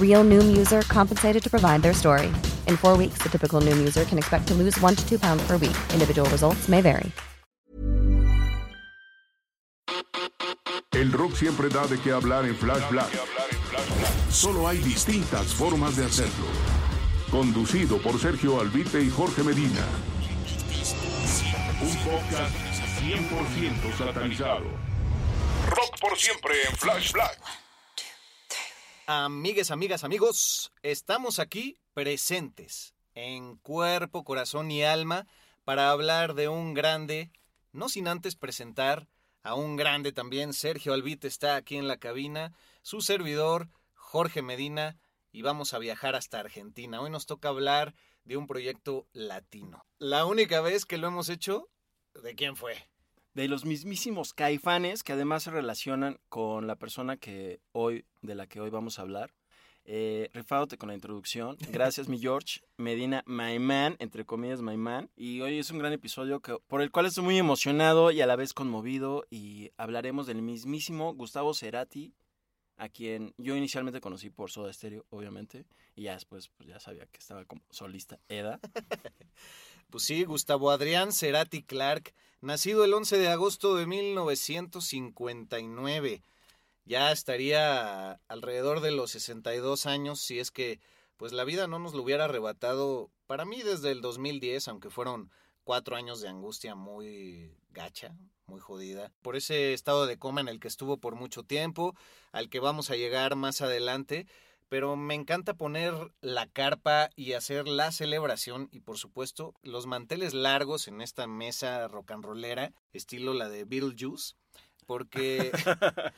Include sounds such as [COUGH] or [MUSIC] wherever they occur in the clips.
Real Noom user compensated to provide their story. In four weeks, the typical Noom user can expect to lose one to two pounds per week. Individual results may vary. El rock siempre da de qué hablar en Flash Black. Solo hay distintas formas de hacerlo. Conducido por Sergio Albite y Jorge Medina. Un podcast 100% satanizado. Rock por siempre en Flash Black. Amigues, amigas, amigos, estamos aquí presentes en cuerpo, corazón y alma para hablar de un grande, no sin antes presentar a un grande también. Sergio Albite está aquí en la cabina, su servidor Jorge Medina y vamos a viajar hasta Argentina. Hoy nos toca hablar de un proyecto latino. La única vez que lo hemos hecho, ¿de quién fue? De los mismísimos caifanes que además se relacionan con la persona que hoy, de la que hoy vamos a hablar. Eh, con la introducción. [LAUGHS] Gracias, mi George. Medina, my man, entre comillas, my man. Y hoy es un gran episodio que, por el cual estoy muy emocionado y a la vez conmovido. Y hablaremos del mismísimo Gustavo Cerati, a quien yo inicialmente conocí por Soda Stereo, obviamente. Y ya después, pues ya sabía que estaba como solista Eda. [LAUGHS] Pues sí, Gustavo Adrián Cerati Clark, nacido el 11 de agosto de 1959. Ya estaría alrededor de los 62 años si es que pues la vida no nos lo hubiera arrebatado para mí desde el 2010, aunque fueron cuatro años de angustia muy gacha, muy jodida, por ese estado de coma en el que estuvo por mucho tiempo, al que vamos a llegar más adelante, pero me encanta poner la carpa y hacer la celebración y por supuesto los manteles largos en esta mesa rock and rollera, estilo la de Beetlejuice, porque [LAUGHS]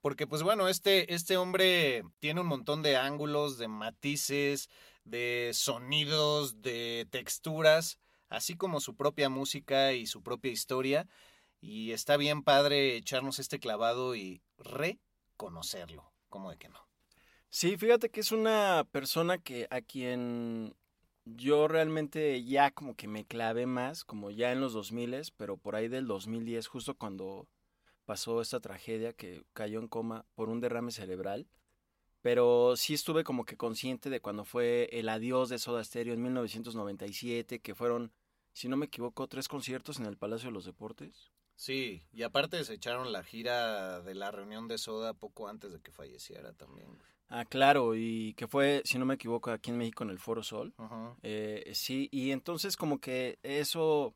porque pues bueno, este este hombre tiene un montón de ángulos, de matices, de sonidos, de texturas, así como su propia música y su propia historia y está bien padre echarnos este clavado y reconocerlo, como de que no. Sí, fíjate que es una persona que a quien yo realmente ya como que me clavé más, como ya en los 2000, pero por ahí del 2010, justo cuando pasó esta tragedia que cayó en coma por un derrame cerebral. Pero sí estuve como que consciente de cuando fue el adiós de Soda Stereo en 1997, que fueron, si no me equivoco, tres conciertos en el Palacio de los Deportes. Sí, y aparte se echaron la gira de la reunión de Soda poco antes de que falleciera también. Ah, claro, y que fue, si no me equivoco, aquí en México en el Foro Sol. Eh, sí, y entonces como que eso,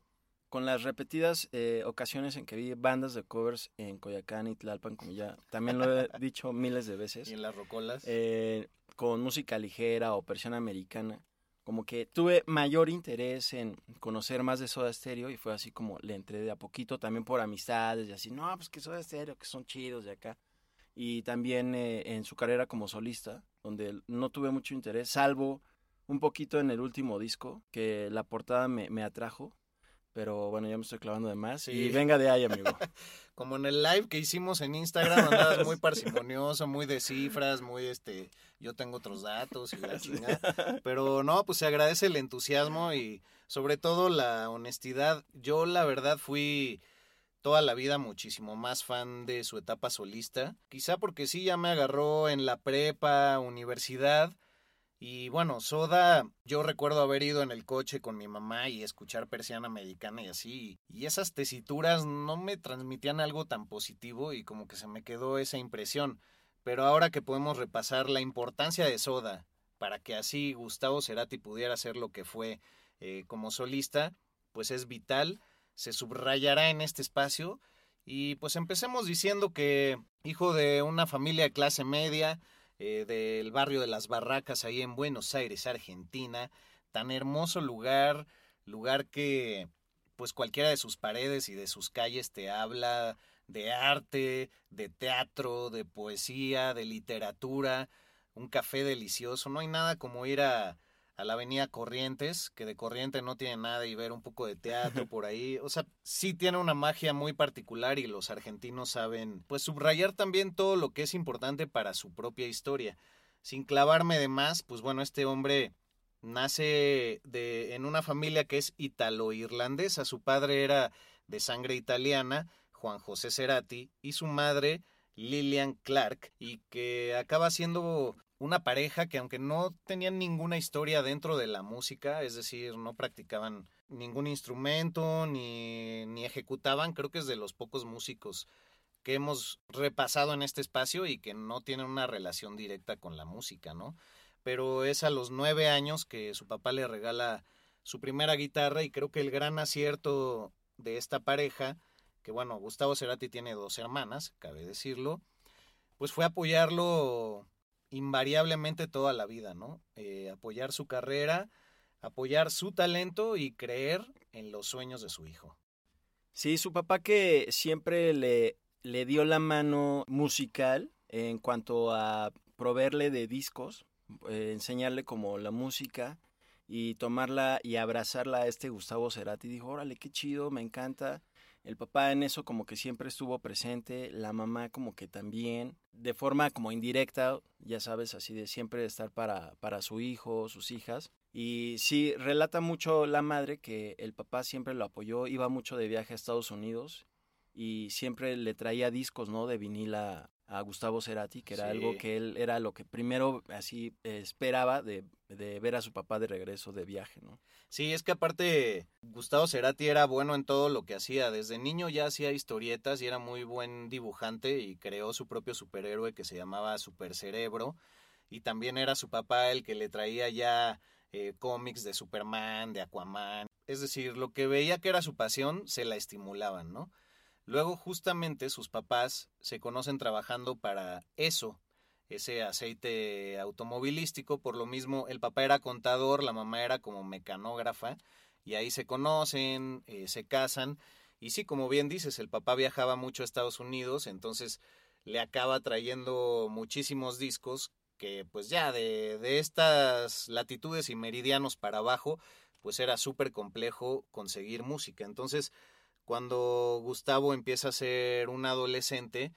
con las repetidas eh, ocasiones en que vi bandas de covers en Coyacán y Tlalpan, como ya también lo he [LAUGHS] dicho miles de veces. Y en las rocolas. Eh, con música ligera o versión americana, como que tuve mayor interés en conocer más de Soda Stereo y fue así como le entré de a poquito también por amistades y así, no, pues que Soda Stereo, que son chidos de acá y también eh, en su carrera como solista, donde no tuve mucho interés, salvo un poquito en el último disco, que la portada me, me atrajo, pero bueno, ya me estoy clavando de más. Y venga de ahí, amigo. [LAUGHS] Como en el live que hicimos en Instagram, andabas muy [LAUGHS] parsimonioso, muy de cifras, muy este, yo tengo otros datos y la chingada. Pero no, pues se agradece el entusiasmo y sobre todo la honestidad. Yo la verdad fui toda la vida muchísimo más fan de su etapa solista. Quizá porque sí ya me agarró en la prepa, universidad. Y bueno, Soda, yo recuerdo haber ido en el coche con mi mamá y escuchar persiana americana y así. Y esas tesituras no me transmitían algo tan positivo y como que se me quedó esa impresión. Pero ahora que podemos repasar la importancia de Soda para que así Gustavo Cerati pudiera ser lo que fue eh, como solista, pues es vital se subrayará en este espacio. Y pues empecemos diciendo que hijo de una familia de clase media, eh, del barrio de las Barracas, ahí en Buenos Aires, Argentina, tan hermoso lugar, lugar que pues cualquiera de sus paredes y de sus calles te habla de arte, de teatro, de poesía, de literatura, un café delicioso, no hay nada como ir a, a la avenida Corrientes, que de Corriente no tiene nada y ver un poco de teatro por ahí. O sea, sí tiene una magia muy particular y los argentinos saben, pues, subrayar también todo lo que es importante para su propia historia. Sin clavarme de más, pues bueno, este hombre nace de, en una familia que es italo-irlandesa. Su padre era de sangre italiana, Juan José Cerati, y su madre, Lillian Clark, y que acaba siendo una pareja que aunque no tenían ninguna historia dentro de la música, es decir, no practicaban ningún instrumento ni, ni ejecutaban, creo que es de los pocos músicos que hemos repasado en este espacio y que no tienen una relación directa con la música, ¿no? Pero es a los nueve años que su papá le regala su primera guitarra y creo que el gran acierto de esta pareja, que bueno, Gustavo Cerati tiene dos hermanas, cabe decirlo, pues fue apoyarlo invariablemente toda la vida, ¿no? Eh, apoyar su carrera, apoyar su talento y creer en los sueños de su hijo. Sí, su papá que siempre le, le dio la mano musical en cuanto a proveerle de discos, eh, enseñarle como la música y tomarla y abrazarla a este Gustavo Cerati. Dijo, órale, qué chido, me encanta. El papá en eso como que siempre estuvo presente, la mamá como que también, de forma como indirecta, ya sabes, así de siempre estar para, para su hijo, sus hijas. Y sí, relata mucho la madre que el papá siempre lo apoyó, iba mucho de viaje a Estados Unidos y siempre le traía discos, ¿no? De vinila a Gustavo Cerati, que era algo que él era lo que primero así esperaba de, de, ver a su papá de regreso de viaje, ¿no? Sí, es que aparte Gustavo Cerati era bueno en todo lo que hacía. Desde niño ya hacía historietas y era muy buen dibujante y creó su propio superhéroe que se llamaba Super Cerebro. Y también era su papá el que le traía ya eh, cómics de Superman, de Aquaman. Es decir, lo que veía que era su pasión, se la estimulaban, ¿no? Luego justamente sus papás se conocen trabajando para eso, ese aceite automovilístico, por lo mismo el papá era contador, la mamá era como mecanógrafa, y ahí se conocen, eh, se casan, y sí, como bien dices, el papá viajaba mucho a Estados Unidos, entonces le acaba trayendo muchísimos discos que pues ya de, de estas latitudes y meridianos para abajo, pues era súper complejo conseguir música. Entonces, cuando Gustavo empieza a ser un adolescente,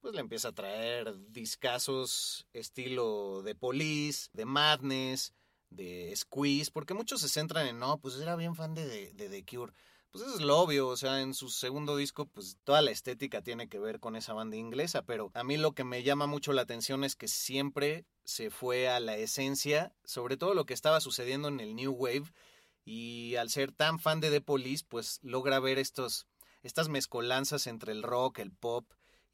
pues le empieza a traer discazos estilo de Police, de Madness, de Squeeze, porque muchos se centran en, no, pues era bien fan de, de, The Cure. Pues eso es lo obvio, o sea, en su segundo disco, pues toda la estética tiene que ver con esa banda inglesa, pero a mí lo que me llama mucho la atención es que siempre se fue a la esencia, sobre todo lo que estaba sucediendo en el New Wave, y al ser tan fan de The Police, pues logra ver estos, estas mezcolanzas entre el rock, el pop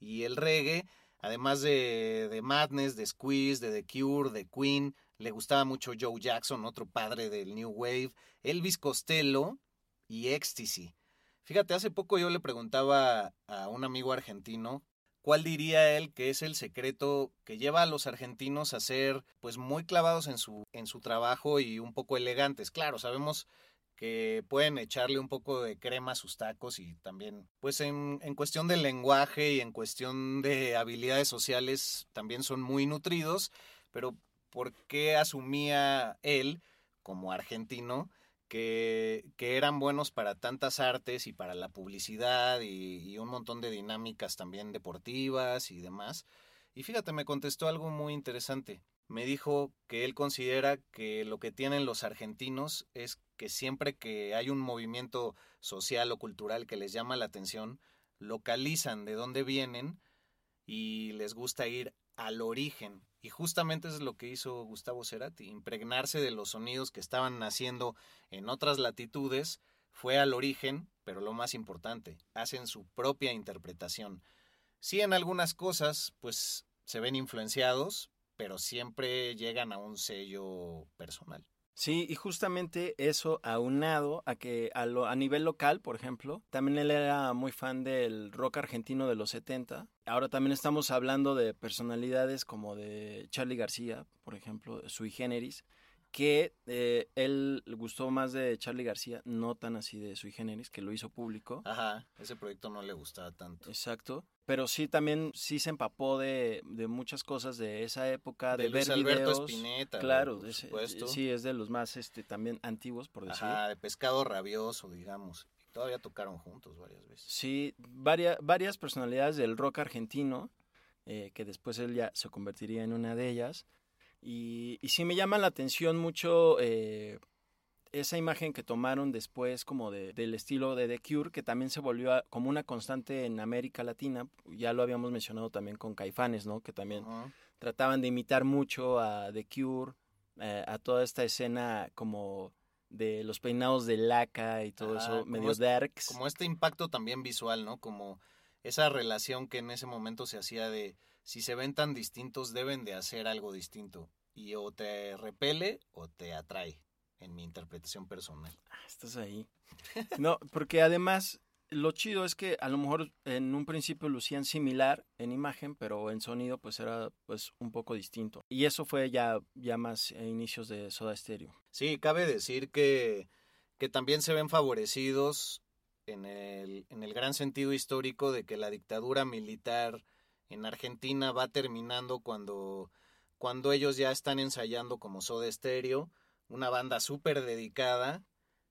y el reggae, además de, de Madness, de Squeeze, de The Cure, de Queen, le gustaba mucho Joe Jackson, otro padre del New Wave, Elvis Costello y Ecstasy. Fíjate, hace poco yo le preguntaba a un amigo argentino ¿Cuál diría él que es el secreto que lleva a los argentinos a ser pues muy clavados en su, en su trabajo y un poco elegantes? Claro, sabemos que pueden echarle un poco de crema a sus tacos y también, pues en, en, cuestión del lenguaje y en cuestión de habilidades sociales también son muy nutridos, pero ¿por qué asumía él como argentino que, que, eran buenos para tantas artes y para la publicidad y, y, un montón de dinámicas también deportivas y demás. Y fíjate, me contestó algo muy interesante. Me dijo que él considera que lo que tienen los argentinos es que siempre que hay un movimiento social o cultural que les llama la atención, localizan de dónde vienen y les gusta ir al origen. Y justamente es lo que hizo Gustavo Cerati, impregnarse de los sonidos que estaban naciendo en otras latitudes, fue al origen, pero lo más importante, hacen su propia interpretación. Sí, en algunas cosas, pues se ven influenciados, pero siempre llegan a un sello personal. Sí, y justamente eso aunado a que a, lo, a nivel local, por ejemplo, también él era muy fan del rock argentino de los 70. Ahora también estamos hablando de personalidades como de Charlie García, por ejemplo, sui generis, que eh, él le gustó más de Charlie García, no tan así de sui generis, que lo hizo público. Ajá, ese proyecto no le gustaba tanto. Exacto. Pero sí, también sí se empapó de, de muchas cosas de esa época, de, De ver Alberto videos. Spinetta, claro, por supuesto. sí, es de los más este, también antiguos, por decir. Ajá, de pescado rabioso, digamos. Y todavía tocaron juntos varias veces. Sí, varias, varias personalidades del rock argentino, eh, que después él ya se convertiría en una de ellas. Y, y sí me llama la atención mucho eh, esa imagen que tomaron después como de, del estilo de The Cure, que también se volvió a- como una constante en América Latina. Ya lo habíamos mencionado también con Caifanes, ¿no? Que también trataban de imitar mucho a The Cure, eh, a toda esta escena como de los peinados de laca y todo eso, medio este- darks. Como este impacto también visual, ¿no? Como esa relación que en ese momento se hacía de si se ven tan distintos deben de hacer algo distinto y o te repele o te atrae en mi interpretación personal. Ah, Estás ahí. [LAUGHS] No, porque además lo chido es que a lo mejor en un principio lucían similar en imagen, pero en sonido pues era pues un poco distinto. Y eso fue ya, ya más a inicios de Soda Stereo. Sí, cabe decir que, que también se ven favorecidos en el, en el gran sentido histórico de que la dictadura militar en Argentina va terminando cuando, cuando ellos ya están ensayando como Soda Stereo, una banda súper dedicada,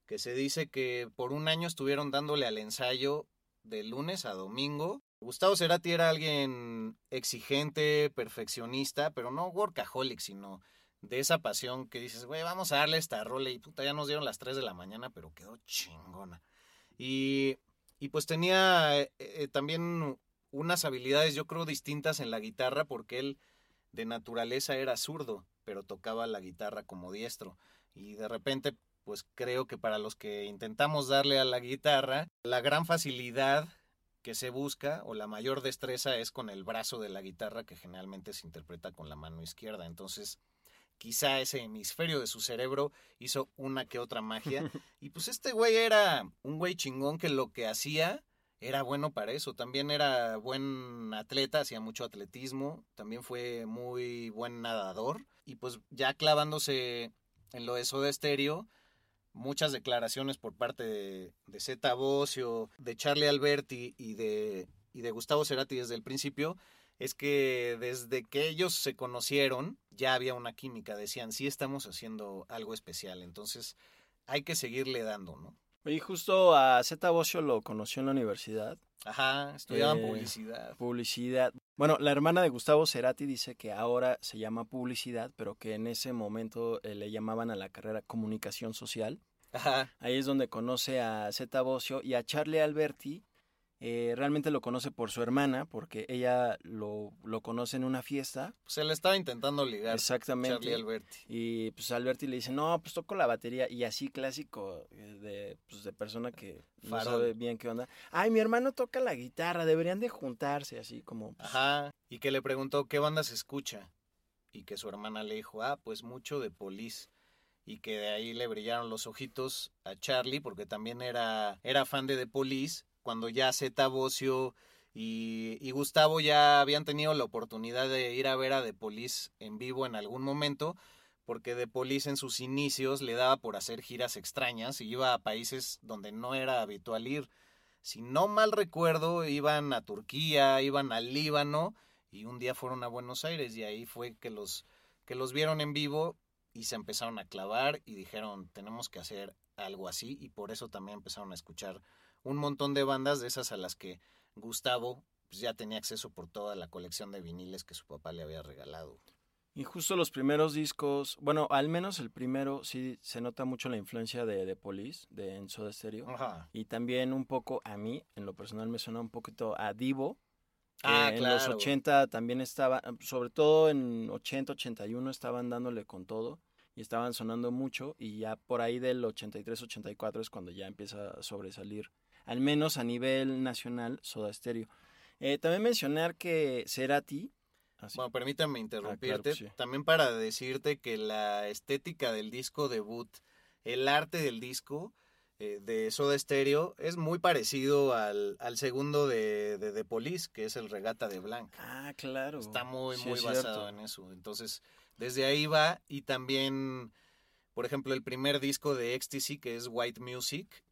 que se dice que por un año estuvieron dándole al ensayo de lunes a domingo. Gustavo Cerati era alguien exigente, perfeccionista, pero no workaholic, sino de esa pasión que dices, güey, vamos a darle esta rola y puta, ya nos dieron las 3 de la mañana, pero quedó chingona. Y, y pues tenía eh, eh, también unas habilidades, yo creo, distintas en la guitarra, porque él de naturaleza era zurdo, pero tocaba la guitarra como diestro. Y de repente, pues creo que para los que intentamos darle a la guitarra, la gran facilidad que se busca o la mayor destreza es con el brazo de la guitarra que generalmente se interpreta con la mano izquierda. Entonces, quizá ese hemisferio de su cerebro hizo una que otra magia. [LAUGHS] Y pues este güey era un güey chingón que lo que hacía era bueno para eso. También era buen atleta, hacía mucho atletismo. También fue muy buen nadador. Y pues ya clavándose en lo de Soda Stereo, muchas declaraciones por parte de, Zeta Bosio, de Charlie Alberti y de, y de Gustavo Cerati desde el principio, es que desde que ellos se conocieron ya había una química, decían, sí estamos haciendo algo especial, entonces hay que seguirle dando, ¿no? Y justo a Zeta Bosio lo conoció en la universidad. Ajá, estudiaban Eh, publicidad. Publicidad. Bueno, la hermana de Gustavo Cerati dice que ahora se llama publicidad, pero que en ese momento eh, le llamaban a la carrera comunicación social. Ajá, Ahí es donde conoce a Zeta Bosio y a Charlie Alberti. Eh, realmente lo conoce por su hermana, porque ella lo, lo conoce en una fiesta. se le estaba intentando ligar Exactamente. Charlie Alberti. Y pues Alberti le dice, no, pues toco la batería. Y así clásico eh, de, pues, de persona que no sabe bien qué onda. Ay, mi hermano toca la guitarra, deberían de juntarse, así como... pues, Ajá, y que le preguntó qué banda se escucha. Y que su hermana le dijo, ah, pues mucho de Police. Y que de ahí le brillaron los ojitos a Charlie, porque también era, era fan de The Police, cuando ya Zeta Bosio y, y Gustavo ya habían tenido la oportunidad de ir a ver a The Police en vivo en algún momento, porque The Police en sus inicios le daba por hacer giras extrañas y iba a países donde no era habitual ir. Si no mal recuerdo, iban a Turquía, iban al Líbano y un día fueron a Buenos Aires y ahí fue que los que los vieron en vivo y se empezaron a clavar y dijeron, tenemos que hacer algo así y por eso también empezaron a escuchar un montón de bandas de esas a las que Gustavo pues, ya tenía acceso por toda la colección de viniles que su papá le había regalado. Y justo los primeros discos, bueno, al menos el primero sí se nota mucho la influencia de, de Police, de en Soda Stereo. Ajá. Y también un poco a mí, en lo personal me suena un poquito a Divo. que Ah, en los claro. 80 también estaba, sobre todo en 80, 81 estaban dándole con todo y estaban sonando mucho y ya por ahí del 83, 84 es cuando ya empieza a sobresalir, al menos a nivel nacional, Soda Stereo. Eh, también mencionar que Cerati, Así. Bueno, permítame interrumpirte. sí. También para decirte que la estética del disco debut, el arte del disco eh, de Soda Stereo es muy parecido al, al segundo de, de The Police, que es el Regata de Blanc. Ah, claro. Está muy, Sí, muy es basado cierto. en eso. Entonces, desde ahí va. Y también, por ejemplo, el primer disco de Ecstasy, que es White Music.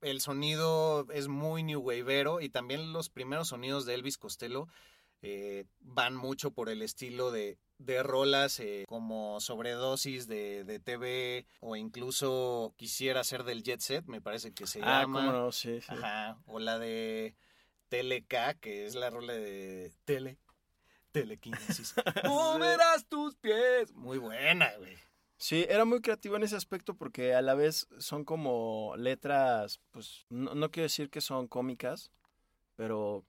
El sonido es muy new waveero y también los primeros sonidos de Elvis Costello eh, van mucho por el estilo de, de rolas eh, como sobredosis de, de TV o incluso quisiera ser del Jet Set, me parece que se Ah, llama. cómo no, sí, sí. Ajá, o la de Teleca, que es la rola de Tele, Telequinesis. [LAUGHS] Moverás tus pies. Muy buena, güey. Sí, era muy creativo en ese aspecto porque a la vez son como letras, pues no, no quiero decir que son cómicas, pero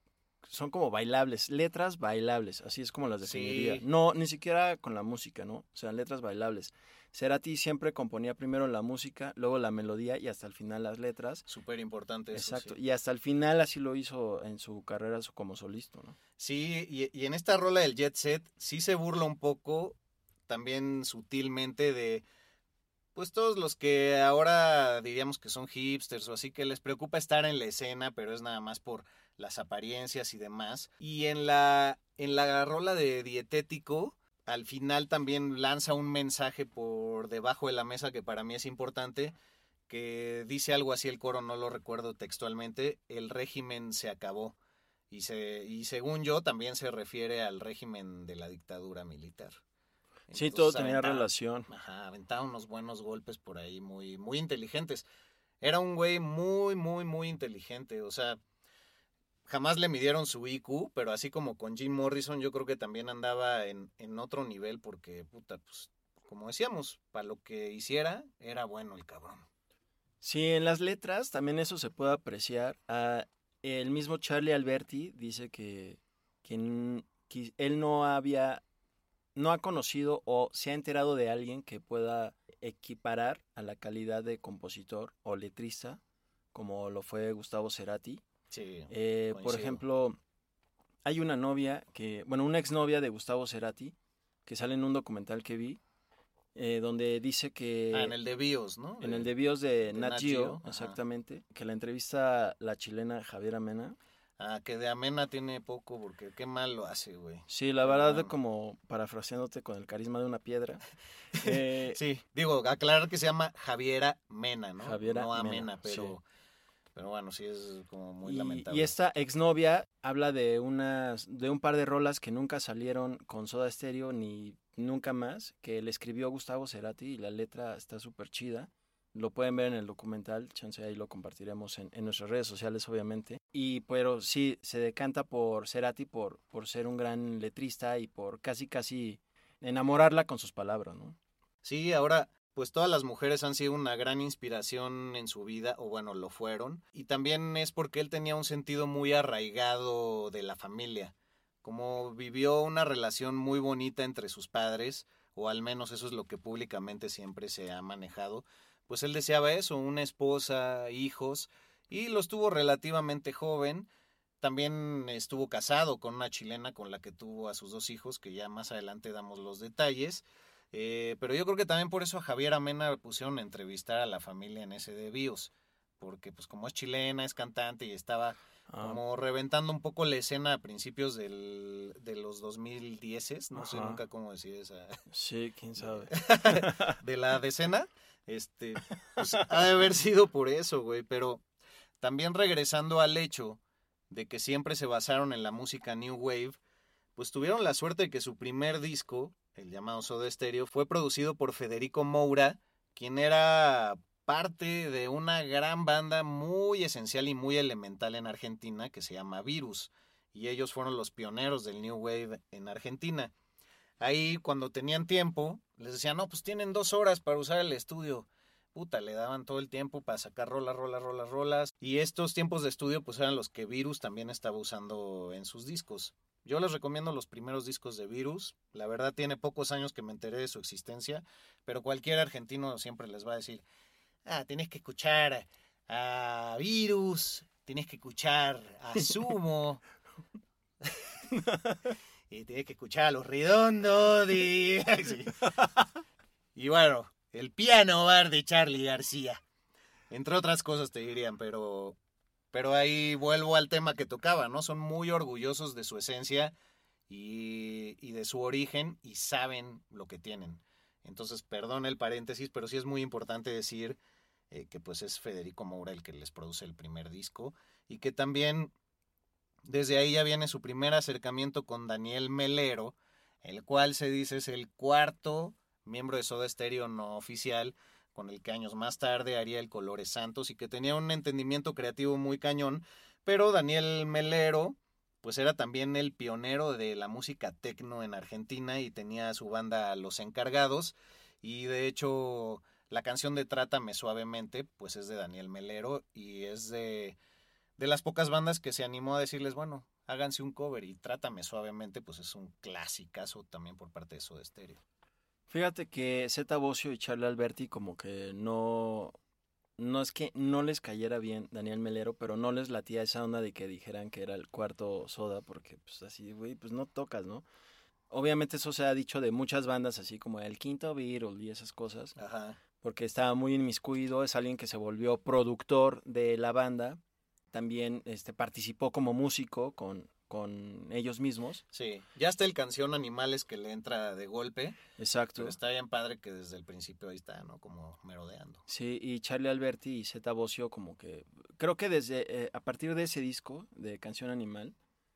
son como bailables, letras bailables, así es como las definiría. Sí. No, ni siquiera con la música, ¿no? O sea, letras bailables. Cerati siempre componía primero la música, luego la melodía y hasta el final las letras. Súper importante eso. Exacto, Sí, y hasta el final así lo hizo en su carrera como solista, ¿no? Sí, y, y en esta rola del Jet Set sí se burla un poco, también sutilmente, de pues todos los que ahora diríamos que son hipsters o así que les preocupa estar en la escena, pero es nada más por las apariencias y demás. Y en la, en la rola de Dietético, al final también lanza un mensaje por debajo de la mesa que para mí es importante, que dice algo así el coro, no lo recuerdo textualmente, el régimen se acabó. Y, se, y según yo también se refiere al régimen de la dictadura militar. Sí, Entonces, todo tenía aventaba- relación. Ajá, aventaba unos buenos golpes por ahí, muy, muy inteligentes. Era un güey muy, muy, muy inteligente. O sea, jamás le midieron su IQ, pero así como con Jim Morrison, yo creo que también andaba en, en otro nivel, porque, puta, pues, como decíamos, para lo que hiciera, era bueno el cabrón. Sí, en las letras también eso se puede apreciar. Ah, el mismo Charlie Alberti dice que, que él no había, no ha conocido o se ha enterado de alguien que pueda equiparar a la calidad de compositor o letrista, como lo fue Gustavo Cerati. Sí. Eh, por ejemplo, hay una novia que, bueno, una exnovia de Gustavo Cerati, que sale en un documental que vi, eh, donde dice que... Ah, en el de Bios, ¿no? En el de Bios de, de Nat Geo, exactamente, que la entrevista la chilena Javiera Mena. Ah, que de Amena tiene poco, porque qué mal lo hace, güey. Sí, la verdad, Ah. como parafraseándote con el carisma de una piedra. [LAUGHS] eh, Sí, digo, aclarar que se llama Javiera Mena, ¿no? Javiera no Amena, Mena, pero, pero bueno, sí es como muy y, lamentable. y esta exnovia habla de unas, de un par de rolas que nunca salieron con Soda Stereo ni nunca más, que le escribió Gustavo Cerati y la letra está súper chida. Lo pueden ver en el documental, chance ahí lo compartiremos en, nuestras redes sociales, obviamente. Y pero sí, se decanta por Cerati por, por ser un gran letrista y por casi casi enamorarla con sus palabras, ¿no? Sí, ahora, pues todas las mujeres han sido una gran inspiración en su vida, o bueno, lo fueron. Y también es porque él tenía un sentido muy arraigado de la familia. Como vivió una relación muy bonita entre sus padres, o al menos eso es lo que públicamente siempre se ha manejado, pues él deseaba eso, una esposa, hijos, y los tuvo relativamente joven. También estuvo casado con una chilena con la que tuvo a sus dos hijos, que ya más adelante damos los detalles. Eh, pero yo creo que también por eso a Javier Amena pusieron a entrevistar a la familia en ese de Bios. Porque pues como es chilena, es cantante y estaba Ah, como reventando un poco la escena a principios del, de los 2010, no sé nunca cómo decir esa, sí, quién sabe. [LAUGHS] de la decena, este, [LAUGHS] pues, ha de haber sido por eso, güey, pero también regresando al hecho de que siempre se basaron en la música New Wave, pues tuvieron la suerte de que su primer disco, el llamado Soda Stereo, fue producido por Federico Moura, quien era parte de una gran banda muy esencial y muy elemental en Argentina que se llama Virus, y ellos fueron los pioneros del New Wave en Argentina. Ahí cuando tenían tiempo, les decían, no, pues tienen dos horas para usar el estudio. Puta, le daban todo el tiempo para sacar rolas, rolas, rolas, rolas. Y estos tiempos de estudio pues eran los que Virus también estaba usando en sus discos. Yo les recomiendo los primeros discos de Virus. La verdad tiene pocos años que me enteré de su existencia, pero cualquier argentino siempre les va a decir, ah, tienes que escuchar a Virus, tienes que escuchar a [LAUGHS] Sumo. [LAUGHS] [LAUGHS] y tienes que escuchar a los redondos. Y [LAUGHS] bueno, el piano bar de Charlie García. Entre otras cosas te dirían, pero, pero ahí vuelvo al tema que tocaba, ¿no? Son muy orgullosos de su esencia y, y de su origen y saben lo que tienen. Entonces, perdón el paréntesis, pero sí es muy importante decir eh, que pues es Federico Moura el que les produce el primer disco y que también desde ahí ya viene su primer acercamiento con Daniel Melero, el cual se dice es el cuarto miembro de Soda Stereo no oficial, con el que años más tarde haría el Colores Santos y que tenía un entendimiento creativo muy cañón, pero Daniel Melero pues era también el pionero de la música tecno en Argentina y tenía su banda Los Encargados y de hecho la canción de Trátame suavemente pues es de Daniel Melero y es de de las pocas bandas que se animó a decirles, bueno, háganse un cover y Trátame suavemente pues es un clasicazo también por parte de Soda Stereo. Fíjate que Zeta Bocio y Charlie Alberti como que no... No es que no les cayera bien Daniel Melero, pero no les latía esa onda de que dijeran que era el cuarto soda, porque pues así, güey, pues no tocas, ¿no? Obviamente eso se ha dicho de muchas bandas, así como el Quinto Beatle y esas cosas, Ajá. porque estaba muy inmiscuido, es alguien que se volvió productor de la banda, también este, participó como músico con, con ellos mismos. Sí, ya está el canción Animales que le entra de golpe, Exacto. pero está bien padre que desde el principio ahí está, ¿no? Como merodeando. Sí, y Charlie Alberti y Zeta Bocio como que... Creo que desde eh, a partir de ese disco de Canción Animal,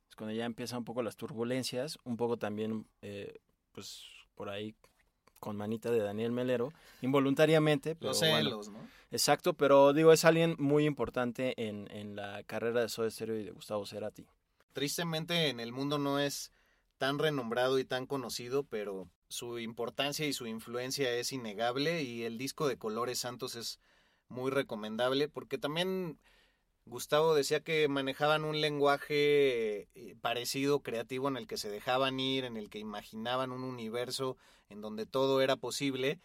es cuando ya empiezan un poco las turbulencias, un poco también, eh, pues por ahí con manita de Daniel Melero, involuntariamente. Pero Los bueno. celos, ¿no? Exacto, pero digo, es alguien muy importante en, en la carrera de Soda Stereo y de Gustavo Cerati. Tristemente en el mundo no es tan renombrado y tan conocido, pero su importancia y su influencia es innegable y el disco de Colores Santos es muy recomendable porque también Gustavo decía que manejaban un lenguaje eh, parecido, creativo, en el que se dejaban ir, en el que imaginaban un universo en donde todo era posible.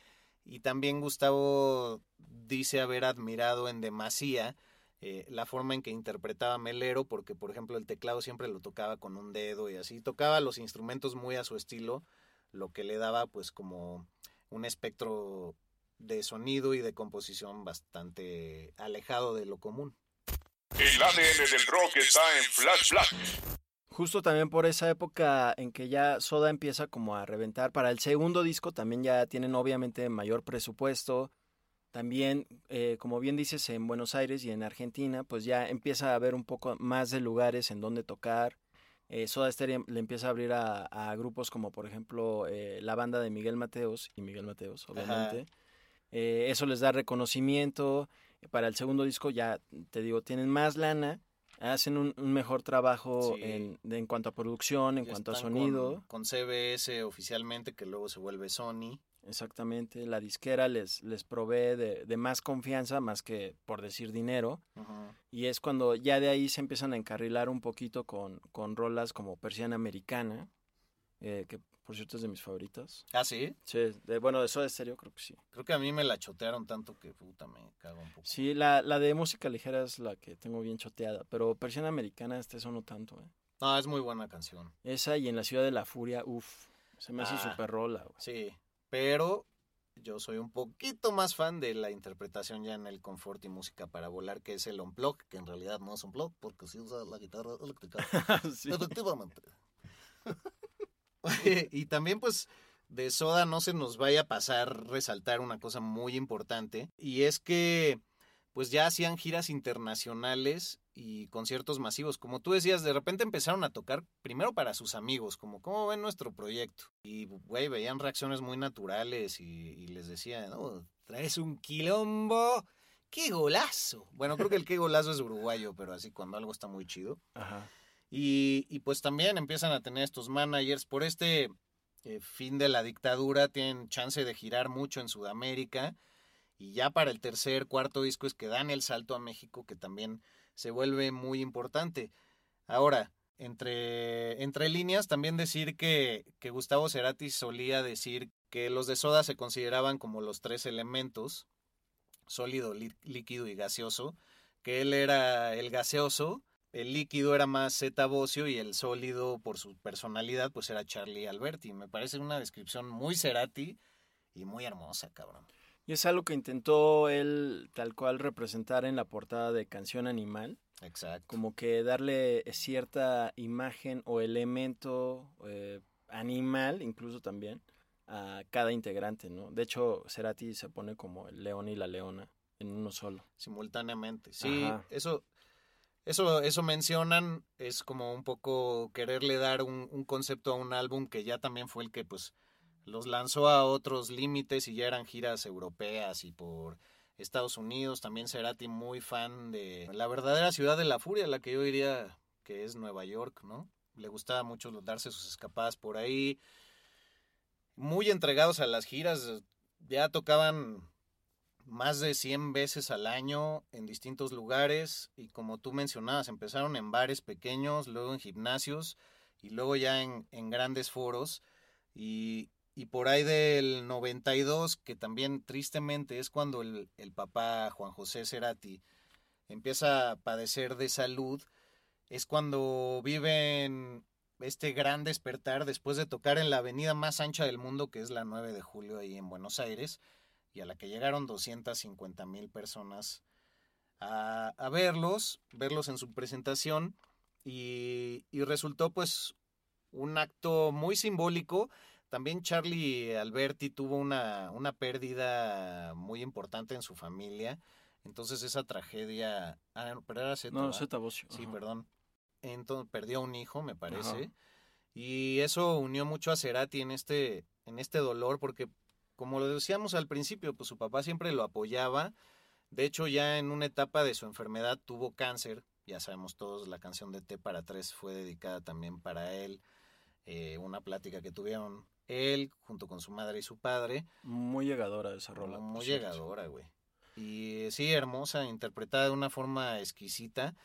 Y también Gustavo dice haber admirado en demasía eh, la forma en que interpretaba Melero, porque por ejemplo el teclado siempre lo tocaba con un dedo y así, tocaba los instrumentos muy a su estilo, lo que le daba pues como un espectro de sonido y de composición bastante alejado de lo común. El ADN del rock está en Flash Black. Justo también por esa época en que ya Soda empieza como a reventar. Para el segundo disco también ya tienen obviamente mayor presupuesto. También, eh, como bien dices, en Buenos Aires y en Argentina, pues ya empieza a haber un poco más de lugares en donde tocar. Eh, Soda Stereo le empieza a abrir a, a grupos como, por ejemplo, eh, la banda de Miguel Mateos y Miguel Mateos, obviamente. Eh, eso les da reconocimiento. Para el segundo disco ya, te digo, tienen más lana, hacen un, un mejor trabajo Sí. en, de- en cuanto a producción, en Ya cuanto a sonido. Con, con CBS oficialmente, que luego se vuelve Sony. Exactamente, la disquera les, les provee de, de más confianza, más que por decir dinero. Y es cuando ya de ahí se empiezan a encarrilar un poquito con, con rolas como Persiana Americana, eh, que por cierto es de mis favoritas. Ah, sí. Sí, de, bueno, de Soda Stereo creo que sí. Creo que a mí me la chotearon tanto que puta me cago un poco. Sí, la, la de música ligera es la que tengo bien choteada, pero Persiana Americana este eso no tanto. eh. No, es muy buena canción. Esa y en la Ciudad de la Furia, uff, se me hace Ah. súper rola. güey. Sí, pero yo soy un poquito más fan de la interpretación ya en el confort y música para volar, que es el unplug, que en realidad no es unplug, porque sí usa la guitarra eléctrica. [LAUGHS] Sí. Efectivamente. [LAUGHS] Y también pues de Soda no se nos vaya a pasar resaltar una cosa muy importante, y es que pues ya hacían giras internacionales y conciertos masivos. Como tú decías, de repente empezaron a tocar primero para sus amigos, como cómo ven nuestro proyecto. Y, güey, veían reacciones muy naturales y, les decían, no, traes un quilombo. ¡Qué golazo! Bueno, creo que el qué golazo es uruguayo, pero así cuando algo está muy chido. Ajá. Y, pues también empiezan a tener estos managers. Por este eh, fin de la dictadura tienen chance de girar mucho en Sudamérica. Y ya para el tercer, cuarto disco es que dan el salto a México, que también se vuelve muy importante. Ahora, entre, entre líneas, también decir que, que Gustavo Cerati solía decir que los de Soda se consideraban como los tres elementos, sólido, lí- líquido y gaseoso, que él era el gaseoso el líquido era más Zeta Bocio y el sólido, por su personalidad, pues era Charlie Alberti. Me parece una descripción muy Cerati y muy hermosa, cabrón. Y es algo que intentó él tal cual representar en la portada de Canción Animal. Exacto. Como que darle cierta imagen o elemento eh, animal, incluso también, a cada integrante, ¿no? De hecho, Cerati se pone como el león y la leona en uno solo. Simultáneamente. Sí, eso eso, eso mencionan, es como un poco quererle dar un, concepto a un álbum que ya también fue el que pues los lanzó a otros límites y ya eran giras europeas y por Estados Unidos. También Cerati muy fan de la verdadera ciudad de la furia, la que yo diría que es Nueva York, ¿no? Le gustaba mucho darse sus escapadas por ahí. Muy entregados a las giras, ya tocaban más de 100 veces al año en distintos lugares y como tú mencionabas, empezaron en bares pequeños, luego en gimnasios y luego ya en, grandes foros y, por ahí del 92, que también tristemente es cuando el, el papá Juan José Cerati empieza a padecer de salud, es cuando viven este gran despertar después de tocar en la avenida más ancha del mundo, que es la 9 de julio ahí en Buenos Aires, y a la que llegaron 250 mil personas a, verlos, verlos en su presentación y, resultó pues un acto muy simbólico. También Charlie Alberti tuvo una, una pérdida muy importante en su familia. Entonces esa tragedia... Ah, pero era Zeta, No, Zeta Bocio. Sí, perdón. Entonces perdió un hijo, me parece. Y eso unió mucho a Cerati en este, en este dolor porque como lo decíamos al principio, pues su papá siempre lo apoyaba. De hecho, ya en una etapa de su enfermedad tuvo cáncer. Ya sabemos todos, la canción de T para tres fue dedicada también para él. Eh, una plática que tuvieron él junto con su madre y su padre. Muy llegadora esa rola. Muy llegadora, güey. Y sí, hermosa, interpretada de una forma exquisita.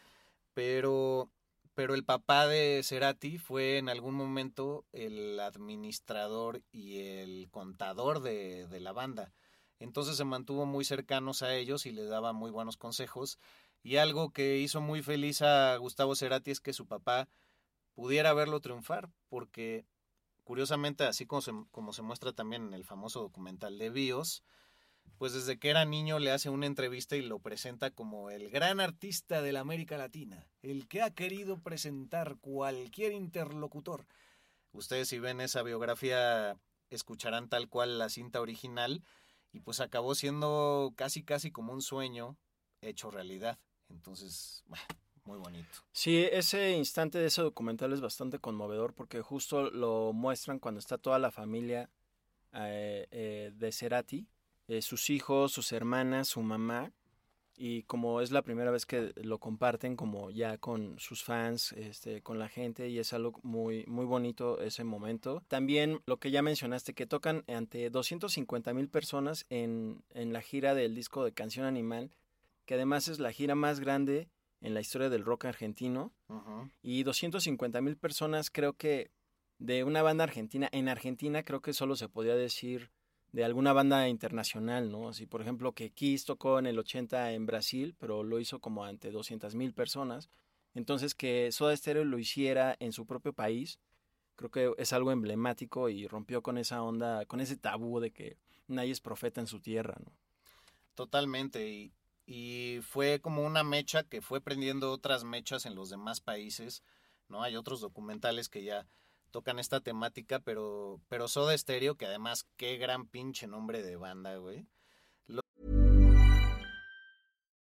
Pero pero el papá de Cerati fue en algún momento el administrador y el contador de, la banda. Entonces se mantuvo muy cercanos a ellos y le daba muy buenos consejos. Y algo que hizo muy feliz a Gustavo Cerati es que su papá pudiera verlo triunfar, porque curiosamente, así como se, como se muestra también en el famoso documental de Bios, pues desde que era niño le hace una entrevista y lo presenta como el gran artista de la América Latina, el que ha querido presentar cualquier interlocutor. Ustedes si ven esa biografía escucharán tal cual la cinta original y pues acabó siendo casi casi como un sueño hecho realidad. Entonces, muy bonito. Sí, ese instante de ese documental es bastante conmovedor porque justo lo muestran cuando está toda la familia eh, eh, de Cerati eh, sus hijos, sus hermanas, su mamá, y como es la primera vez que lo comparten como ya con sus fans, este, con la gente y es algo muy, muy bonito ese momento. También lo que ya mencionaste, que tocan ante 250 mil personas en, en la gira del disco de Canción Animal, que además es la gira más grande en la historia del rock argentino. Y 250 mil personas creo que de una banda argentina, en Argentina creo que solo se podía decir de alguna banda internacional, ¿no? Así, por ejemplo, que Kiss tocó en el 80 en Brasil, pero lo hizo como ante 200 mil personas. Entonces, que Soda Stereo lo hiciera en su propio país, creo que es algo emblemático y rompió con esa onda, con ese tabú de que nadie es profeta en su tierra, ¿no? Totalmente, y, y fue como una mecha que fue prendiendo otras mechas en los demás países, ¿no? Hay otros documentales que ya tocan esta temática, pero, pero Soda Stereo, que además qué gran pinche nombre de banda, güey.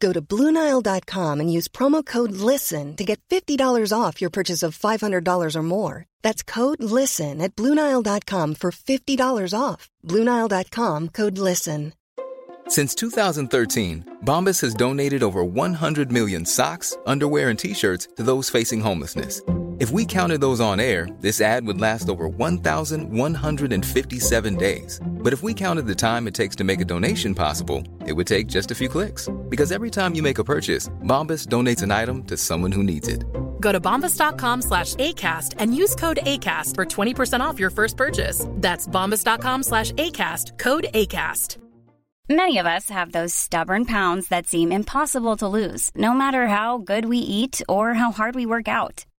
Go to BlueNile.com and use promo code LISTEN to get $50 off your purchase of $500 or more. That's code LISTEN at BlueNile.com for $50 off. BlueNile.com code LISTEN. Since 2013, Bombas has donated over 100 million socks, underwear, and t shirts to those facing homelessness. If we counted those on air, this ad would last over 1,157 days. But if we counted the time it takes to make a donation possible, it would take just a few clicks. Because every time you make a purchase, Bombas donates an item to someone who needs it. Go to bombas.com slash ACAST and use code ACAST for 20% off your first purchase. That's bombas.com slash ACAST, code ACAST. Many of us have those stubborn pounds that seem impossible to lose, no matter how good we eat or how hard we work out.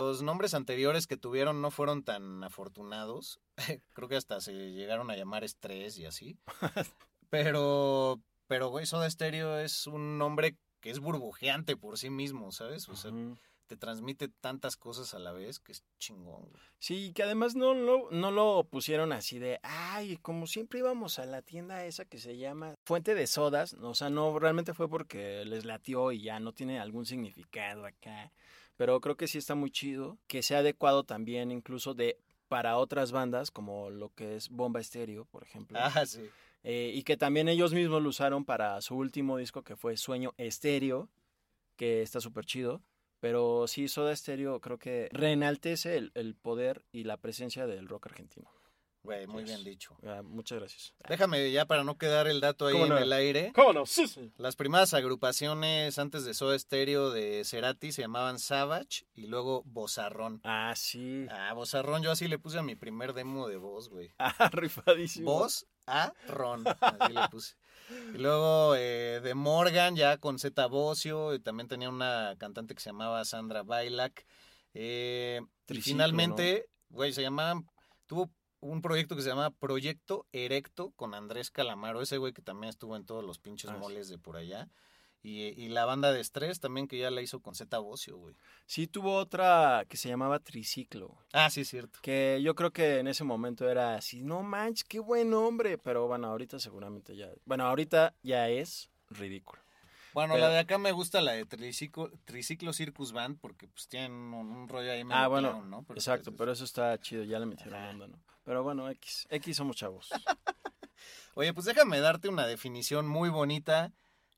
Los nombres anteriores que tuvieron no fueron tan afortunados. [LAUGHS] Creo que hasta se llegaron a llamar estrés y así. Pero, pero, güey, Soda Stereo es un nombre que es burbujeante por sí mismo, ¿sabes? O sea, te transmite tantas cosas a la vez que es chingón. Güey. Sí, que además no, lo no lo pusieron así de, ay, como siempre íbamos a la tienda esa que se llama Fuente de Sodas, o sea, no, realmente fue porque les latió y ya no tiene algún significado acá. Pero creo que sí está muy chido, que sea adecuado también incluso de para otras bandas como lo que es Bomba Estéreo, por ejemplo. Ah, sí. Eh, y que también ellos mismos lo usaron para su último disco que fue Sueño Estéreo, que está súper chido. Pero sí, Soda Stereo creo que reenaltece el, el, poder y la presencia del rock argentino. Güey, muy bien dicho. Uh, muchas gracias. Déjame ya para no quedar el dato ahí no? en el aire. ¿Cómo no? Sí, sí. Las primeras agrupaciones antes de Soda Stereo de Cerati se llamaban Savage y luego Bozarrón. Ah, sí. Ah, Bozarrón, yo así le puse a mi primer demo de voz, güey. [LAUGHS] Ah, rifadísimo. Voz a Ron, así le puse. Y luego eh, de Morgan, ya con Z Bocio, y también tenía una cantante que se llamaba Sandra Bailac. Eh, y finalmente, güey, ¿no? se llamaban, tuvo un proyecto que se llama Proyecto Erecto con Andrés Calamaro, ese güey que también estuvo en todos los pinches ah, moles de por allá. Y, y, la banda de Estrés también que ya la hizo con Z Bocio, güey. Sí, tuvo otra que se llamaba Triciclo. Ah, sí, cierto. Que yo creo que en ese momento era así, no manches, qué buen hombre. Pero bueno, ahorita seguramente ya. Bueno, ahorita ya es ridículo. Bueno, pero, la de acá me gusta la de Triciclo, Triciclo Circus Band porque pues tienen un, un rollo ahí medio Ah, bueno, clown, ¿no? Pero exacto, pues, pero eso está chido, ya le metieron onda, ¿no? Pero bueno, X, X somos chavos. [LAUGHS] Oye, pues déjame darte una definición muy bonita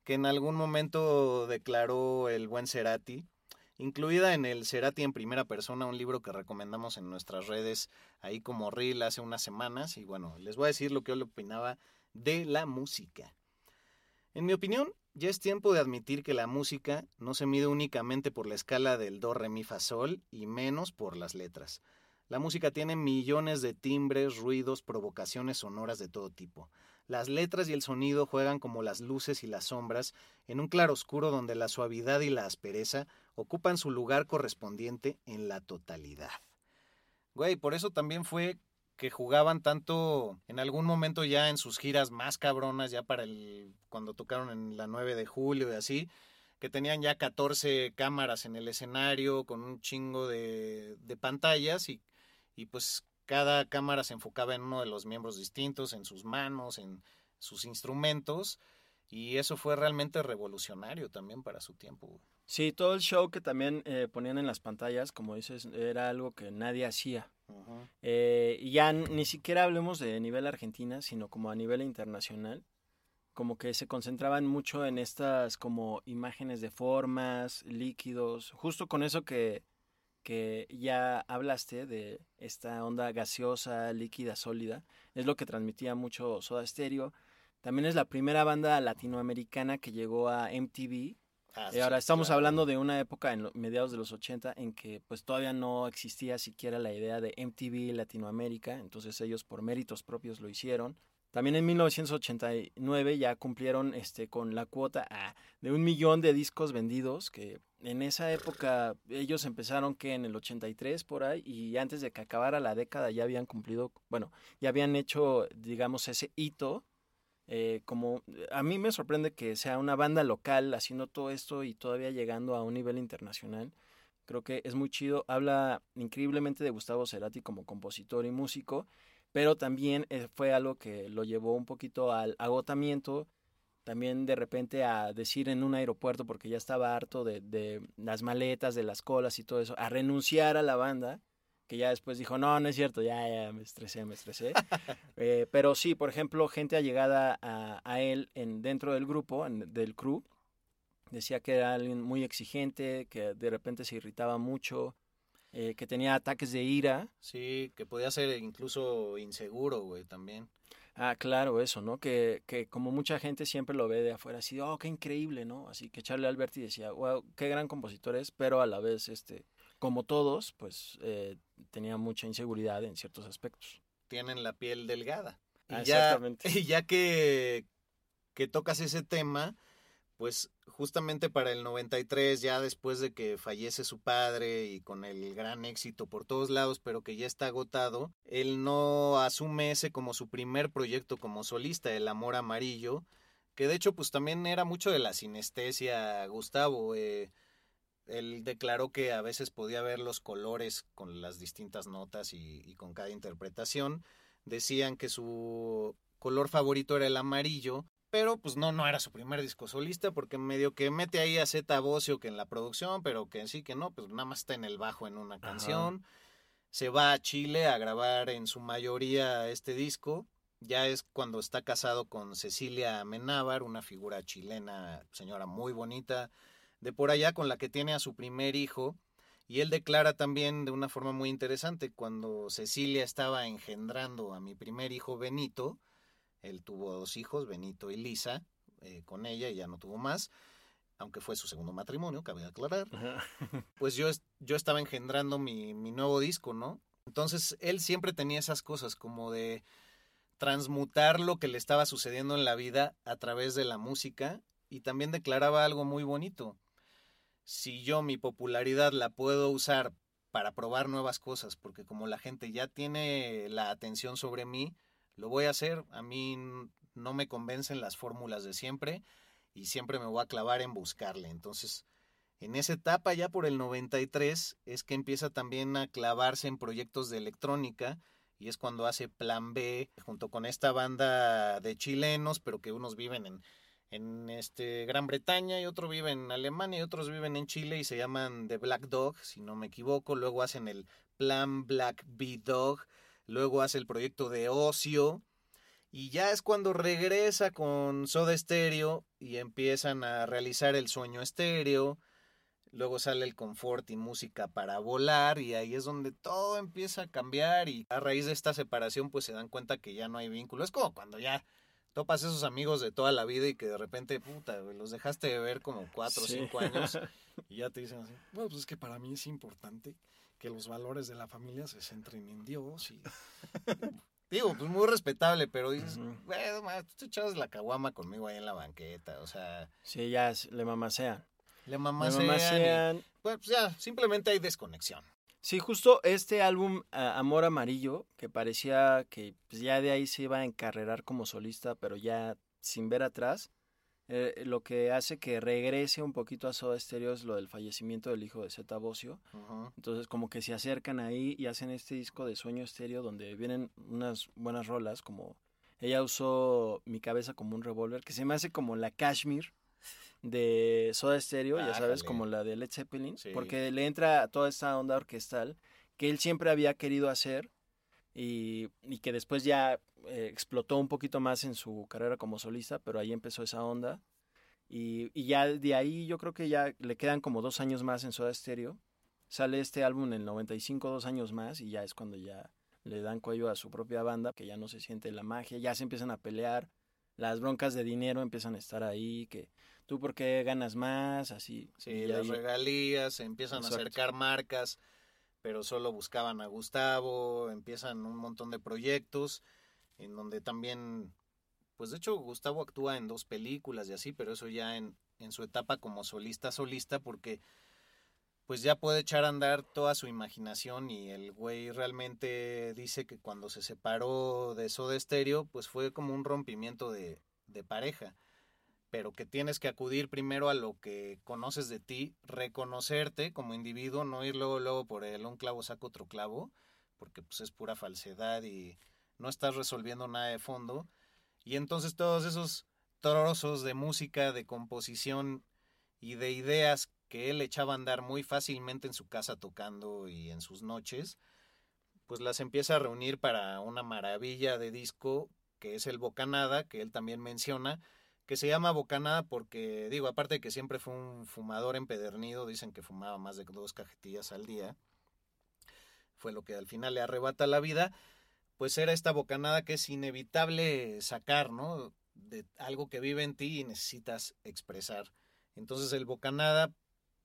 que en algún momento declaró el buen Cerati, incluida en el Cerati en primera persona, un libro que recomendamos en nuestras redes ahí como Reel hace unas semanas. Y bueno, les voy a decir lo que yo le opinaba de la música. En mi opinión, ya es tiempo de admitir que la música no se mide únicamente por la escala del do, re, mi, fa, sol y menos por las letras. La música tiene millones de timbres, ruidos, provocaciones sonoras de todo tipo. Las letras y el sonido juegan como las luces y las sombras en un claroscuro donde la suavidad y la aspereza ocupan su lugar correspondiente en la totalidad. Güey, por eso también fue que jugaban tanto en algún momento ya en sus giras más cabronas, ya para el cuando tocaron en la 9 de julio y así, que tenían ya 14 cámaras en el escenario con un chingo de, de pantallas y, y pues cada cámara se enfocaba en uno de los miembros distintos, en sus manos, en sus instrumentos. Y eso fue realmente revolucionario también para su tiempo. Sí, todo el show que también eh, ponían en las pantallas, como dices, era algo que nadie hacía. Eh, ya ni siquiera hablemos de nivel Argentina, sino como a nivel internacional. Como que se concentraban mucho en estas como imágenes de formas, líquidos, justo con eso que, que ya hablaste de esta onda gaseosa, líquida, sólida. Es lo que transmitía mucho Soda Stereo. También es la primera banda latinoamericana que llegó a MTV. Ah, Y ahora sí, estamos claro. hablando de una época en mediados de los 80 en que pues todavía no existía siquiera la idea de MTV Latinoamérica, entonces ellos por méritos propios lo hicieron. También en 1989 ya cumplieron este con la cuota ah, de un millón de discos vendidos, que en esa época ellos empezaron que en el 83 por ahí y antes de que acabara la década ya habían cumplido, bueno, ya habían hecho digamos ese hito eh, como a mí me sorprende que sea una banda local haciendo todo esto y todavía llegando a un nivel internacional. Creo que es muy chido. Habla increíblemente de Gustavo Cerati como compositor y músico, pero también eh, fue algo que lo llevó un poquito al agotamiento. También de repente a decir en un aeropuerto, porque ya estaba harto de, de las maletas, de las colas y todo eso, a renunciar a la banda, que ya después dijo, no, no es cierto, ya, ya me estresé, me estresé. [LAUGHS] Eh, pero sí, por ejemplo, gente allegada a, a él en, dentro del grupo, en- del crew, decía que era alguien muy exigente, que de repente se irritaba mucho, eh, que tenía ataques de ira. Sí, que podía ser incluso inseguro, güey, también. Ah, claro, eso, ¿no? Que, que como mucha gente siempre lo ve de afuera, así, oh, qué increíble, ¿no? Así que Charlie Alberti decía, wow, qué gran compositor es, pero a la vez, este, como todos, pues eh, tenía mucha inseguridad en ciertos aspectos. Tienen la piel delgada. Y Ah, ya, exactamente. [LAUGHS] y ya que, que tocas ese tema, pues justamente para el 93, ya después de que fallece su padre y con el gran éxito por todos lados, pero que ya está agotado, él no asume ese como su primer proyecto como solista, El Amor Amarillo, que de hecho pues también era mucho de la sinestesia, Gustavo. eh, él declaró que a veces podía ver los colores con las distintas notas y, y con cada interpretación. Decían que su color favorito era el amarillo, pero pues no, no era su primer disco solista porque medio que mete ahí a Zeta Bocio que en la producción, pero que sí que no, pues nada más está en el bajo en una canción. Se va a Chile a grabar en su mayoría este disco. Ya es cuando está casado con Cecilia Amenábar, una figura chilena, señora muy bonita, de por allá con la que tiene a su primer hijo. Y él declara también de una forma muy interesante, cuando Cecilia estaba engendrando a mi primer hijo Benito, él tuvo dos hijos, Benito y Lisa, eh, con ella y ya no tuvo más, aunque fue su segundo matrimonio, cabe aclarar. [LAUGHS] Pues yo, yo estaba engendrando mi, mi nuevo disco, ¿no? Entonces él siempre tenía esas cosas como de transmutar lo que le estaba sucediendo en la vida a través de la música y también declaraba algo muy bonito. Si yo mi popularidad la puedo usar para probar nuevas cosas, porque como la gente ya tiene la atención sobre mí, lo voy a hacer. A mí no me convencen las fórmulas de siempre y siempre me voy a clavar en buscarle. Entonces, en esa etapa, ya por el 93, es que empieza también a clavarse en proyectos de electrónica y es cuando hace Plan B junto con esta banda de chilenos, pero que unos viven en, en este Gran Bretaña y otro vive en Alemania y otros viven en Chile y se llaman The Black Dog, si no me equivoco. Luego hacen el Plan Black Bee Dog, luego hace el proyecto de Ocio. Y ya es cuando regresa con Soda Stereo y empiezan a realizar el sueño estéreo. Luego sale el confort y música para volar y ahí es donde todo empieza a cambiar y a raíz de esta separación pues se dan cuenta que ya no hay vínculo. Es como cuando ya topas esos amigos de toda la vida y que de repente, puta, güey, los dejaste de ver como cuatro o Sí. cinco años [LAUGHS] y ya te dicen así. Bueno, pues es que para mí es importante que los valores de la familia se centren en Dios y [LAUGHS] Digo, pues muy respetable, pero dices, güey, ma, tú te echabas la caguama conmigo ahí en la banqueta, o sea, Sí, ya le mamasean. le Le mamasean. y- mamasean. pues ya, simplemente hay desconexión. Sí, justo este álbum ah, Amor Amarillo, que parecía que pues, ya de ahí se iba a encarrerar como solista, pero ya sin ver atrás, eh, lo que hace que regrese un poquito a Soda Stereo es lo del fallecimiento del hijo de Zeta Bocio. Entonces como que se acercan ahí y hacen este disco de Sueño Estéreo donde vienen unas buenas rolas como ella usó mi cabeza como un revólver, que se me hace como la Kashmir de Soda Stereo, ya sabes, como la de Led Zeppelin, Sí. porque le entra toda esta onda orquestal que él siempre había querido hacer y, y que después ya eh, explotó un poquito más en su carrera como solista, pero ahí empezó esa onda. Y, y ya de ahí yo creo que ya le quedan como dos años más en Soda Stereo. Sale este álbum en el 95, dos años más, y ya es cuando ya le dan cuello a su propia banda, que ya no se siente la magia, ya se empiezan a pelear, las broncas de dinero empiezan a estar ahí, que tú por qué ganas más, así. Sí, las ahí- regalías, se empiezan Exacto. a acercar marcas, pero solo buscaban a Gustavo, empiezan un montón de proyectos en donde también, pues de hecho Gustavo actúa en dos películas y así, pero eso ya en, en su etapa como solista solista porque pues ya puede echar a andar toda su imaginación y el güey realmente dice que cuando se separó de Soda Stereo pues fue como un rompimiento de, de pareja pero que tienes que acudir primero a lo que conoces de ti, reconocerte como individuo, no ir luego, luego por el un clavo saca otro clavo, porque pues es pura falsedad y no estás resolviendo nada de fondo. Y entonces todos esos trozos de música, de composición y de ideas que él echaba a andar muy fácilmente en su casa tocando y en sus noches, pues las empieza a reunir para una maravilla de disco que es el Bocanada, que él también menciona, que se llama Bocanada porque, digo, aparte de que siempre fue un fumador empedernido, dicen que fumaba más de dos cajetillas al día, fue lo que al final le arrebata la vida, pues era esta bocanada que es inevitable sacar, ¿no? De algo que vive en ti y necesitas expresar. Entonces el bocanada,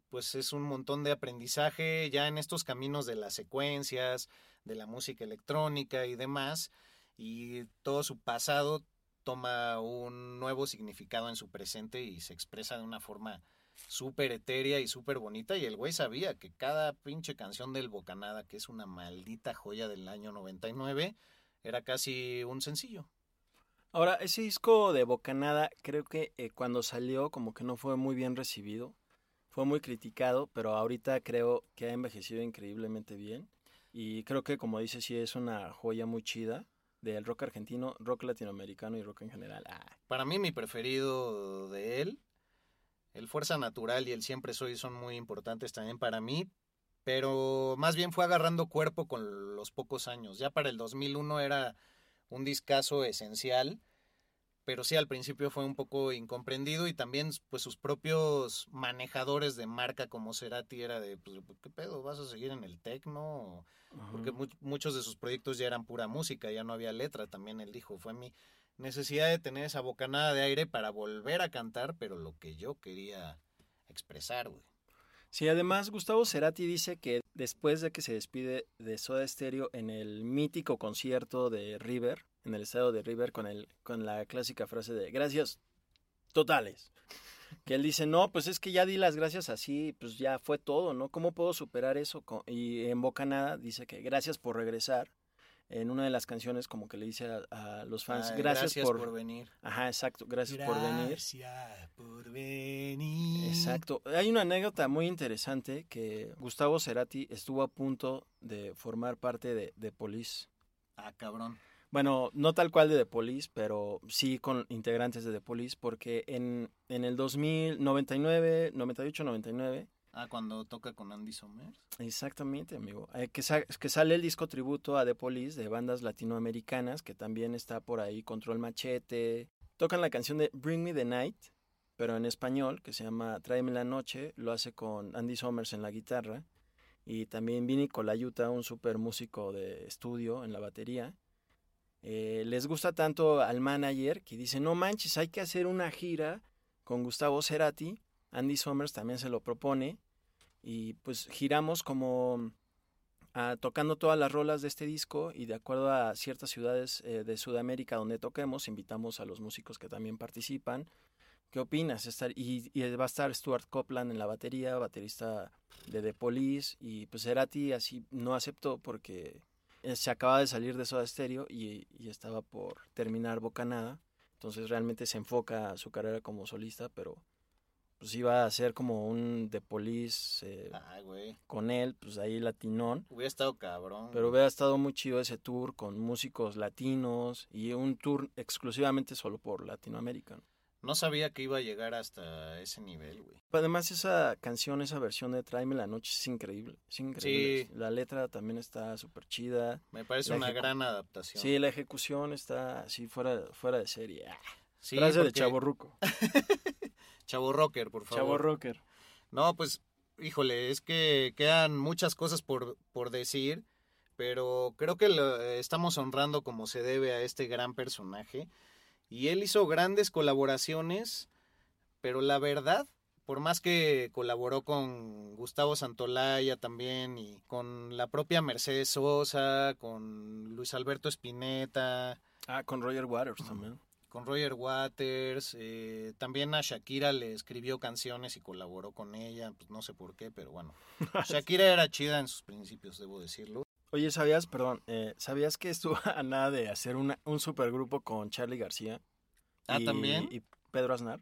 pues es un montón de aprendizaje ya en estos caminos de las secuencias, de la música electrónica y demás, y todo su pasado toma un nuevo significado en su presente y se expresa de una forma súper etérea y súper bonita y el güey sabía que cada pinche canción del Bocanada, que es una maldita joya del año 99, era casi un sencillo. Ahora, ese disco de Bocanada, creo que eh, cuando salió como que no fue muy bien recibido, fue muy criticado, pero ahorita creo que ha envejecido increíblemente bien y creo que como dice sí es una joya muy chida del rock argentino, rock latinoamericano y rock en general. Ah, Para mí mi preferido de él, el Fuerza Natural y el Siempre Soy son muy importantes también para mí, pero más bien fue agarrando cuerpo con los pocos años. Ya para el 2001 era un discazo esencial, pero sí al principio fue un poco incomprendido y también pues sus propios manejadores de marca como Cerati era de, pues, ¿qué pedo? ¿Vas a seguir en el tecno? Porque mu- muchos de sus proyectos ya eran pura música, ya no había letra, también él dijo, fue mi necesidad de tener esa bocanada de aire para volver a cantar, pero lo que yo quería expresar, güey. Sí, además Gustavo Cerati dice que después de que se despide de Soda Stereo en el mítico concierto de River, en el estado de River, con, el, con la clásica frase de gracias totales, que él dice, no, pues es que ya di las gracias así, pues ya fue todo, ¿no? ¿Cómo puedo superar eso? Y en Bocanada dice que gracias por regresar. En una de las canciones como que le dice a, a los fans, Ay, gracias, por... por venir. Ajá, exacto, gracias por venir. Gracias por venir. Exacto. Hay una anécdota muy interesante que Gustavo Cerati estuvo a punto de formar parte de The Police. Ah, cabrón. Bueno, no tal cual de The Police, pero sí con integrantes de The Police, porque en, en el 2000, 99, 98, 99, Ah, cuando toca con Andy Somers. exactamente, amigo, eh, que, sa- que sale el disco tributo a The Police de bandas latinoamericanas, que también está por ahí Control Machete. Tocan la canción de Bring Me the Night, pero en español, que se llama Tráeme la Noche, lo hace con Andy Somers en la guitarra y también Vinny Colaiuta, un super músico de estudio en la batería. Eh, les gusta tanto al manager que dice, no manches, hay que hacer una gira con Gustavo Cerati. Andy Somers también se lo propone y pues giramos como ah, tocando todas las rolas de este disco y de acuerdo a ciertas ciudades eh, de Sudamérica donde toquemos, invitamos a los músicos que también participan. ¿Qué opinas? Estar, y, y va a estar Stuart Copeland en la batería, baterista de The Police, y pues Cerati así no aceptó porque se acaba de salir de Soda Stereo y, y estaba por terminar Bocanada. Entonces realmente se enfoca a su carrera como solista, pero pues iba a hacer como un The Police eh, güey. con él, pues ahí latinón. Hubiera estado cabrón. Pero hubiera estado muy chido ese tour con músicos latinos y un tour exclusivamente solo por Latinoamérica. ¿no? No sabía que iba a llegar hasta ese nivel, güey. Además esa canción, esa versión de Tráeme la noche es increíble, es increíble. Sí. La letra también está súper chida. Me parece La una gran adaptación. Sí, la ejecución está así fuera, fuera de serie. Ah, Sí, frase de Chavo Ruco. [LAUGHS] Chavo Rocker, por favor. Chavo Rocker. No, pues, híjole, es que quedan muchas cosas por, por decir, pero creo que lo, eh, estamos honrando como se debe a este gran personaje. Y él hizo grandes colaboraciones, pero la verdad, por más que colaboró con Gustavo Santolaya también y con la propia Mercedes Sosa, con Luis Alberto Spinetta, Ah, con Roger Waters también. con Roger Waters, eh, también a Shakira le escribió canciones y colaboró con ella, pues no sé por qué, pero bueno. [LAUGHS] Shakira era chida en sus principios, debo decirlo. Oye, ¿sabías, perdón, eh, ¿sabías que estuvo [LAUGHS] a nada de hacer una, un supergrupo con Charlie García? Ah, y- ¿también? Y Pedro Aznar.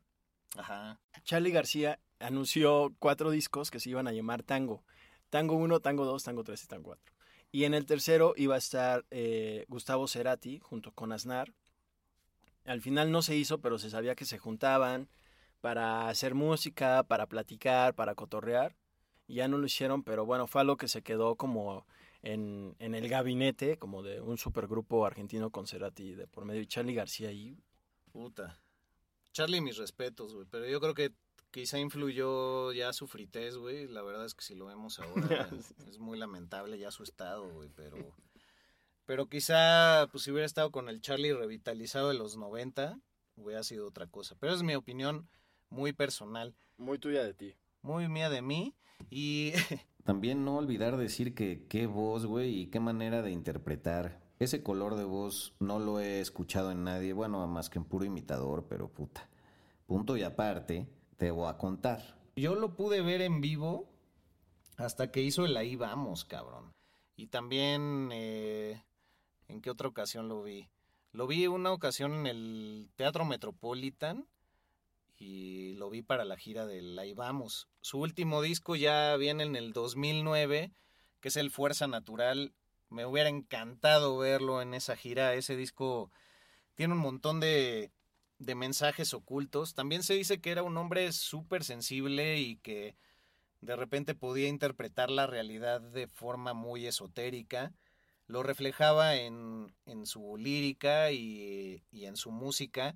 Ajá. Charlie García anunció cuatro discos que se iban a llamar Tango. Tango 1, Tango 2, Tango 3 y Tango 4. Y en el tercero iba a estar eh, Gustavo Cerati junto con Aznar. Al final no se hizo, pero se sabía que se juntaban para hacer música, para platicar, para cotorrear. Y ya no lo hicieron, pero bueno, fue algo que se quedó como en, en el gabinete, como de un supergrupo argentino con Cerati de por medio. Y Charlie García ahí. Puta. Charlie, mis respetos, güey, pero yo creo que quizá influyó ya su fritez, güey. La verdad es que si lo vemos ahora [LAUGHS] es muy lamentable ya su estado, güey, pero... Pero quizá, pues si hubiera estado con el Charlie revitalizado de los 90, hubiera sido otra cosa. Pero es mi opinión muy personal. Muy tuya de ti. muy mía de mí y [LAUGHS] También no olvidar decir que qué voz, güey, y qué manera de interpretar. Ese color de voz no lo he escuchado en nadie, bueno, más que en puro imitador, pero puta. Punto y aparte, te voy a contar. yo lo pude ver en vivo hasta que hizo el Ahí Vamos, cabrón. Y también, eh, ¿en qué otra ocasión lo vi? Lo vi una ocasión en el Teatro Metropolitan y lo vi para la gira del Ahí Vamos. Su último disco ya viene en el 2009, que es el Fuerza Natural. Me hubiera encantado verlo en esa gira. Ese disco tiene un montón de, de mensajes ocultos. También se dice que era un hombre súper sensible y que de repente podía interpretar la realidad de forma muy esotérica. Lo reflejaba en, en su lírica y, y en su música.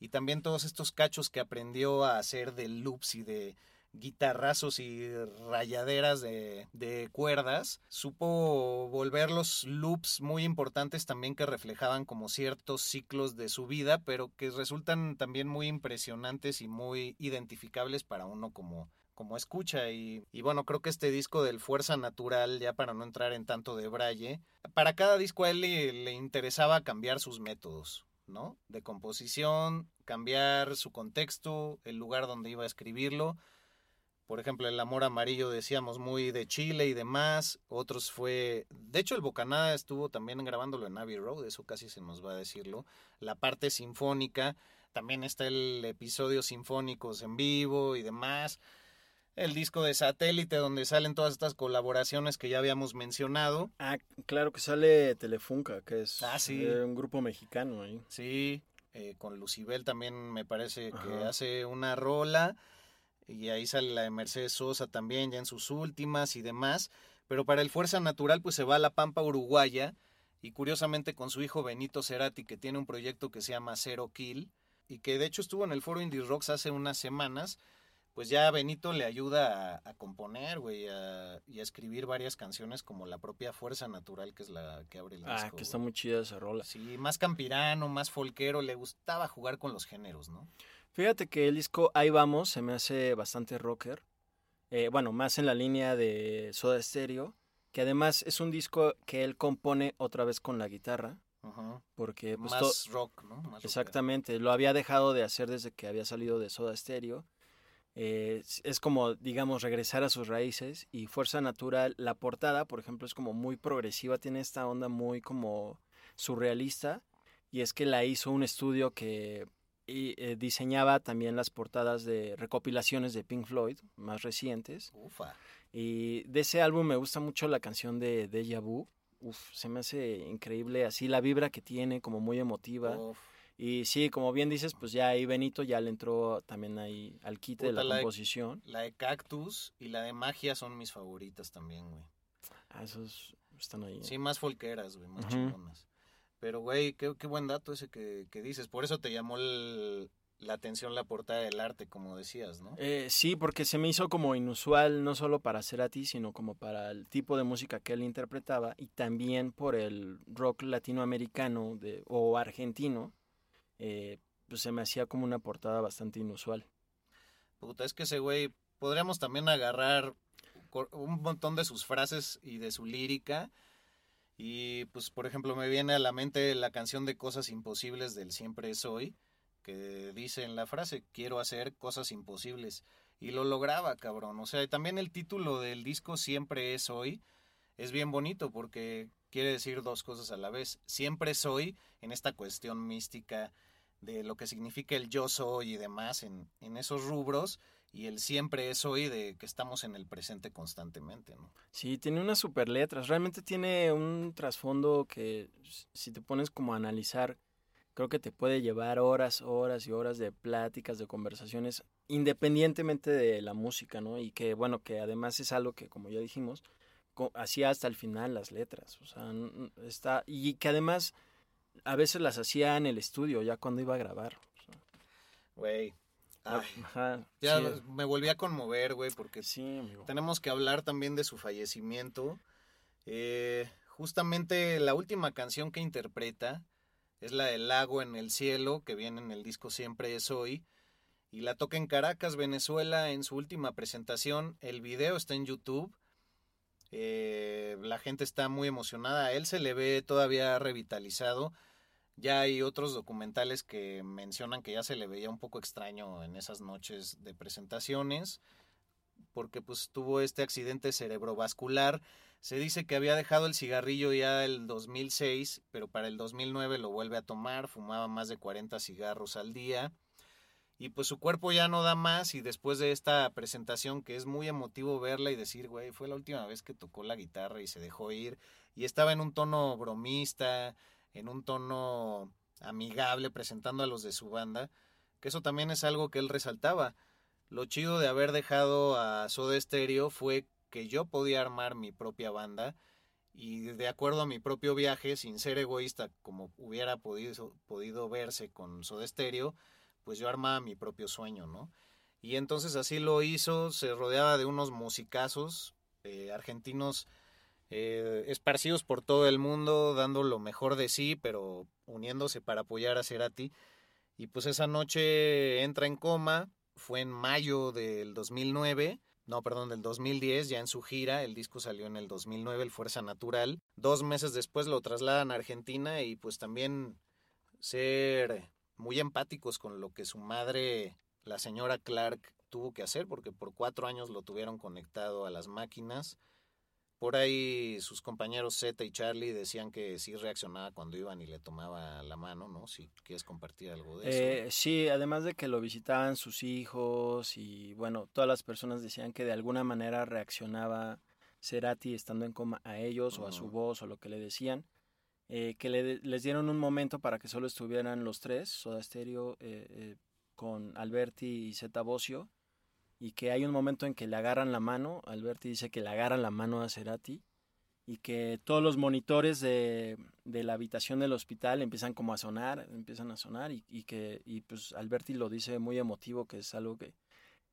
Y también todos estos cachos que aprendió a hacer de loops y de guitarrazos y rayaderas de, de cuerdas, supo volver los loops muy importantes también que reflejaban como ciertos ciclos de su vida, pero que resultan también muy impresionantes y muy identificables para uno como, como escucha. Y, bueno, creo que este disco del Fuerza Natural, ya para no entrar en tanto de braille, para cada disco a él le interesaba cambiar sus métodos. De composición, cambiar su contexto, el lugar donde iba a escribirlo. Por ejemplo, El Amor Amarillo decíamos muy de Chile y demás. Otros fue... De hecho, el Bocanada estuvo también grabándolo en Abbey Road, eso casi se nos va a decirlo. La parte sinfónica, también está el episodio sinfónicos en vivo y demás. El disco de satélite donde salen todas estas colaboraciones que ya habíamos mencionado. Ah, claro que sale Telefunca, que es Ah, sí. eh, un grupo mexicano ahí. Sí, eh, con Lucibel también me parece que hace una rola. Y ahí sale la de Mercedes Sosa también, ya en sus últimas y demás. Pero para el Fuerza Natural, pues se va a la Pampa Uruguaya. Y curiosamente con su hijo Benito Cerati, que tiene un proyecto que se llama Zero Kill. Y que de hecho estuvo en el foro Indie Rocks hace unas semanas. Pues ya Benito le ayuda a, a componer, güey, a- y a escribir varias canciones como la propia Fuerza Natural, que es la que abre el disco. Ah, que está muy chida esa rola. Sí, más campirano, más folquero, le gustaba jugar con los géneros, ¿no? Fíjate que el disco Ahí Vamos se me hace bastante rocker. Eh, bueno, más en la línea de Soda Stereo. Que además es un disco que él compone otra vez con la guitarra. Ajá. Porque pues, más rock, ¿no? Más. Exactamente, lo había dejado de hacer desde que había salido de Soda Stereo. Eh, es- como, digamos, regresar a sus raíces y Fuerza Natural, la portada, por ejemplo, es como muy progresiva, tiene esta onda muy como surrealista y es que la hizo un estudio que eh, diseñaba también las portadas de recopilaciones de Pink Floyd más recientes. Ufa. Y de ese álbum me gusta mucho la canción de Deja Vu. Uf, se me hace increíble así la vibra que tiene, como muy emotiva. Uf. Y sí, como bien dices, pues ya ahí Benito ya le entró también ahí al quite de la de- composición. la de Cactus y la de Magia son mis favoritas también, güey. Ah, esos están ahí. Sí, más folqueras, güey, más Ujú. chingonas. Pero, güey, qué, qué buen dato ese que, que dices. Por eso te llamó el- la atención la portada del arte, como decías, ¿no? Eh, sí, porque se me hizo como inusual, no solo para Cerati, sino como para el tipo de música que él interpretaba y también por el rock latinoamericano de, o argentino, eh, pues se me hacía como una portada bastante inusual. Puta, es que ese güey, podríamos también agarrar un montón de sus frases y de su lírica. Y pues, por ejemplo, me viene a la mente la canción de Cosas Imposibles del Siempre Soy, que dice en la frase, quiero hacer cosas imposibles. Y lo lograba, cabrón. O sea, y también el título del disco Siempre es hoy es bien bonito porque quiere decir dos cosas a la vez. Siempre soy en esta cuestión mística de lo que significa el yo soy y demás en, en esos rubros y el siempre es hoy de que estamos en el presente constantemente, ¿no? Sí, tiene unas super letras. Realmente tiene un trasfondo que si te pones como a analizar, creo que te puede llevar horas, horas y horas de pláticas, de conversaciones, independientemente de la música, ¿no? Y que, bueno, que además es algo que, como ya dijimos, hacía hasta el final las letras. O sea, está. Y que además a veces las hacía en el estudio, ya cuando iba a grabar. Güey. ah, Ay, ajá, ya sí, me volví a conmover, güey, porque sí, amigo. tenemos que hablar también de su fallecimiento. Eh, justamente la última canción que interpreta es la del lago en el cielo, que viene en el disco Siempre es hoy. Y la toca en Caracas, Venezuela, en su última presentación. El video está en YouTube. Eh, la gente está muy emocionada. A él se le ve todavía revitalizado. Ya hay otros documentales que mencionan que ya se le veía un poco extraño en esas noches de presentaciones porque pues tuvo este accidente cerebrovascular. Se dice que había dejado el cigarrillo ya el 2006, pero para el 2009 lo vuelve a tomar, fumaba más de 40 cigarros al día. Y pues su cuerpo ya no da más y después de esta presentación que es muy emotivo verla y decir, güey, fue la última vez que tocó la guitarra y se dejó ir. Y estaba en un tono bromista, en un tono amigable, presentando a los de su banda, que eso también es algo que él resaltaba. Lo chido de haber dejado a Soda Stereo fue que yo podía armar mi propia banda y de acuerdo a mi propio viaje, sin ser egoísta como hubiera podido, podido verse con Soda Stereo, pues yo armaba mi propio sueño, ¿no? Y entonces así lo hizo, se rodeaba de unos musicazos eh, argentinos eh, esparcidos por todo el mundo, dando lo mejor de sí, pero uniéndose para apoyar a Cerati. Y pues esa noche entra en coma, fue en mayo del 2009, no, perdón, del 2010, ya en su gira, el disco salió en el 2009, el Fuerza Natural. Dos meses después lo trasladan a Argentina y pues también ser muy empáticos con lo que su madre, la señora Clark, tuvo que hacer, porque por cuatro años lo tuvieron conectado a las máquinas. Por ahí sus compañeros Zeta y Charlie decían que sí reaccionaba cuando iban y le tomaba la mano, ¿no? Si quieres compartir algo de eso. Eh, sí, además de que lo visitaban sus hijos y bueno, todas las personas decían que de alguna manera reaccionaba Cerati estando en coma a ellos o a su voz o lo que le decían, eh, que le- les dieron un momento para que solo estuvieran los tres, Soda Stereo eh, eh, con Alberti y Zeta Bosio, y que hay un momento en que le agarran la mano, Alberti dice que le agarran la mano a Cerati, y que todos los monitores de, de la habitación del hospital empiezan como a sonar, empiezan a sonar y, y que y pues Alberti lo dice muy emotivo, que es algo que,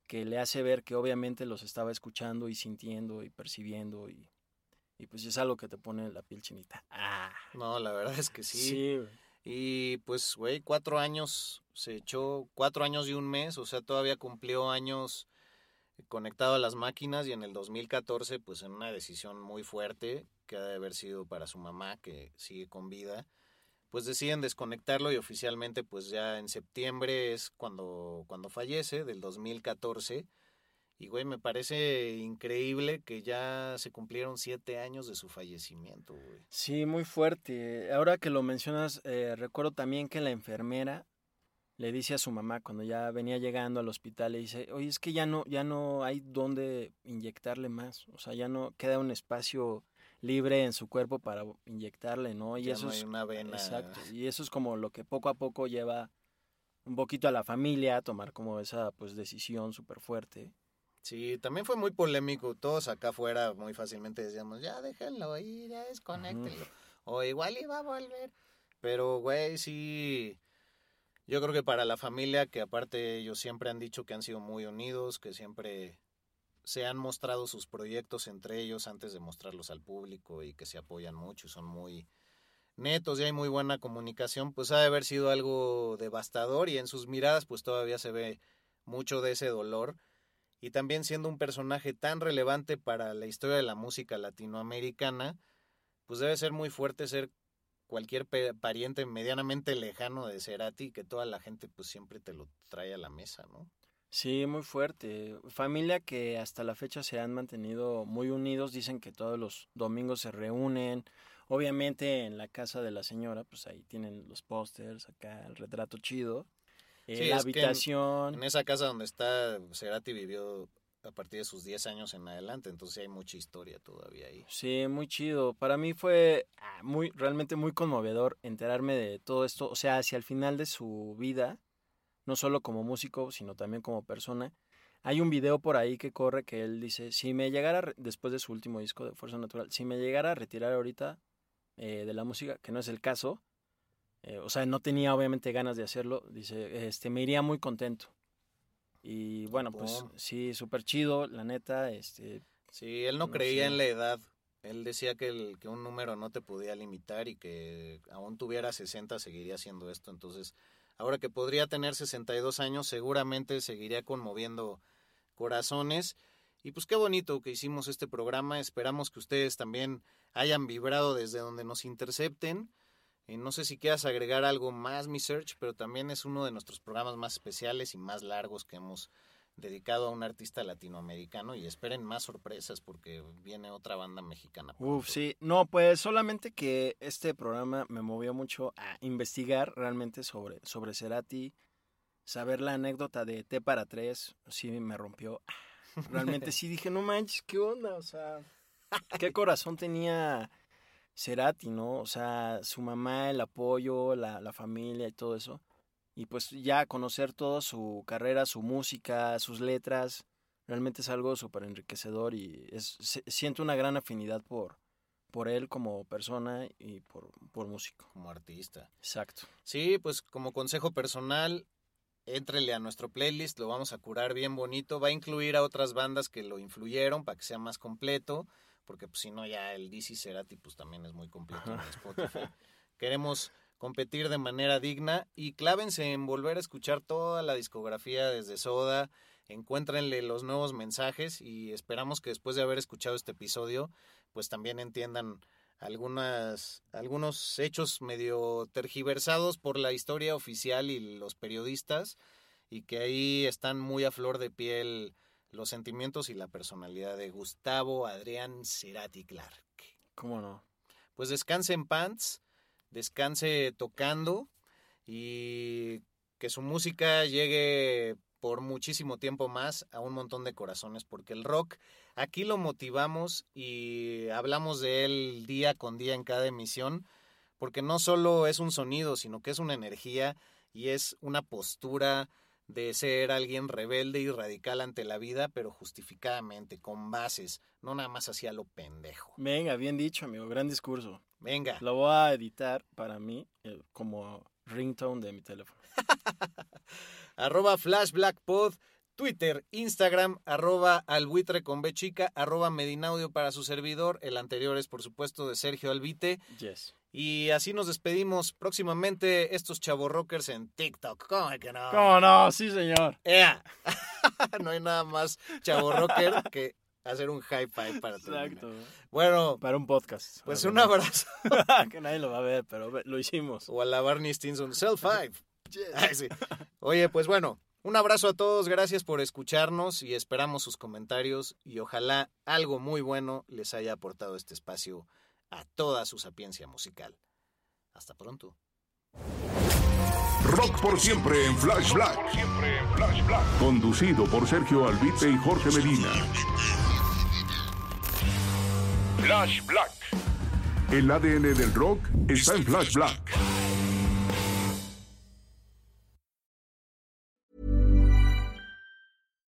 que le hace ver que obviamente los estaba escuchando y sintiendo y percibiendo y, y pues es algo que te pone la piel chinita. Ah, No, la verdad es que sí. sí. Y pues, güey, cuatro años se echó, cuatro años y un mes, o sea, todavía cumplió años conectado a las máquinas y en el 2014, pues en una decisión muy fuerte, que ha de haber sido para su mamá, que sigue con vida, pues deciden desconectarlo y oficialmente, pues ya en septiembre es cuando, cuando fallece, del 2014. Y, güey, me parece increíble que ya se cumplieron siete años de su fallecimiento, güey. Sí, muy fuerte. Ahora que lo mencionas, eh, recuerdo también que la enfermera le dice a su mamá cuando ya venía llegando al hospital, le dice, oye, es que ya no, ya no hay dónde inyectarle más, o sea, ya no queda un espacio libre en su cuerpo para inyectarle, ¿no? Y Ya eso no hay es una vena. exacto, y eso es como lo que poco a poco lleva un poquito a la familia a tomar como esa pues decisión súper fuerte. Sí, también fue muy polémico. Todos acá afuera muy fácilmente decíamos, ya déjenlo ir, ya desconéctenlo. O igual iba a volver. Pero, güey, sí. Yo creo que para la familia, que aparte ellos siempre han dicho que han sido muy unidos, que siempre se han mostrado sus proyectos entre ellos antes de mostrarlos al público y que se apoyan mucho y son muy netos y hay muy buena comunicación, pues ha de haber sido algo devastador y en sus miradas pues todavía se ve mucho de ese dolor. Y también siendo un personaje tan relevante para la historia de la música latinoamericana, pues debe ser muy fuerte ser cualquier pariente medianamente lejano de Cerati que toda la gente pues siempre te lo trae a la mesa, ¿no? Sí, muy fuerte. Familia que hasta la fecha se han mantenido muy unidos. Dicen que todos los domingos se reúnen. Obviamente en la casa de la señora, pues ahí tienen los pósters, acá el retrato chido. Eh, Sí, la que en- habitación. En esa casa donde está Cerati vivió a partir de sus 10 años en adelante, entonces hay mucha historia todavía ahí. Sí, muy chido. Para mí fue ah, muy, realmente muy conmovedor enterarme de todo esto. O sea, hacia el final de su vida, no solo como músico, sino también como persona. Hay un video por ahí que corre que él dice, si me llegara, después de su último disco de Fuerza Natural, si me llegara a retirar ahorita eh, de la música, que no es el caso, eh, o sea, no tenía obviamente ganas de hacerlo, dice, este, me iría muy contento. Y bueno, pues sí, súper chido, la neta, este, Sí, él no No creía sé. en la edad. Él decía que, el, que un número no te podía limitar y que aún tuviera 60 seguiría haciendo esto. Entonces, ahora que podría tener 62 años, seguramente seguiría conmoviendo corazones. Y pues qué bonito que hicimos este programa. Esperamos que ustedes también hayan vibrado desde donde nos intercepten. Eh, no sé si quieras agregar algo más, mi Search, pero también es uno de nuestros programas más especiales y más largos que hemos dedicado a un artista latinoamericano y esperen más sorpresas porque viene otra banda mexicana. Uf, sí. No, pues solamente que este programa me movió mucho a investigar realmente sobre, sobre Cerati, saber la anécdota de T para tres, sí me rompió. [LAUGHS] Realmente sí dije, no manches, ¿qué onda? O sea, qué corazón tenía Cerati, ¿no? O sea, su mamá, el apoyo, la, la familia y todo eso. Y pues ya conocer toda su carrera, su música, sus letras, realmente es algo súper enriquecedor y es, se- siento una gran afinidad por, por él como persona y por, por músico. Como artista. Exacto. Sí, pues como consejo personal, éntrele a nuestro playlist, lo vamos a curar bien bonito. Va a incluir a otras bandas que lo influyeron para que sea más completo, porque pues si no ya el DC Cerati pues también es muy completo en Spotify. [LAUGHS] Queremos competir de manera digna y clávense en volver a escuchar toda la discografía desde Soda, encuéntrenle los nuevos mensajes y esperamos que después de haber escuchado este episodio, pues también entiendan algunas, algunos hechos medio tergiversados por la historia oficial y los periodistas, y que ahí están muy a flor de piel los sentimientos y la personalidad de Gustavo Adrián Cerati Clark. ¿Cómo no? Pues descanse en pants, descanse tocando y que su música llegue por muchísimo tiempo más a un montón de corazones, porque el rock aquí lo motivamos y hablamos de él día con día en cada emisión, porque no solo es un sonido, sino que es una energía y es una postura de ser alguien rebelde y radical ante la vida, pero justificadamente, con bases, no nada más hacia lo pendejo. Venga, bien dicho, amigo. Gran discurso. Venga. Lo voy a editar para mí eh, como ringtone de mi teléfono. [LAUGHS] arroba flashblackpod, Twitter, Instagram, arroba albuitre con B chica, arroba medinaudio para su servidor. El anterior es, por supuesto, de Sergio Albite. Yes. Y así nos despedimos próximamente estos chavos rockers en TikTok. ¿Cómo que no? ¿Cómo no? Sí, señor. ¡Ea! [LAUGHS] no hay nada más chavo rocker que hacer un high five para terminar. Exacto. Bueno, Para un podcast. pues un abrazo. [LAUGHS] que nadie lo va a ver, pero lo hicimos. o a la Barney Stinson. Self five. [LAUGHS] Ay, sí. Oye, pues bueno, un abrazo a todos, gracias por escucharnos y esperamos sus comentarios y ojalá algo muy bueno les haya aportado este espacio a toda su sapiencia musical. Hasta pronto. Rock por siempre en Flash Black. Conducido por Sergio Albite y Jorge Medina. Flash Black. El ADN del rock está en Flash Black.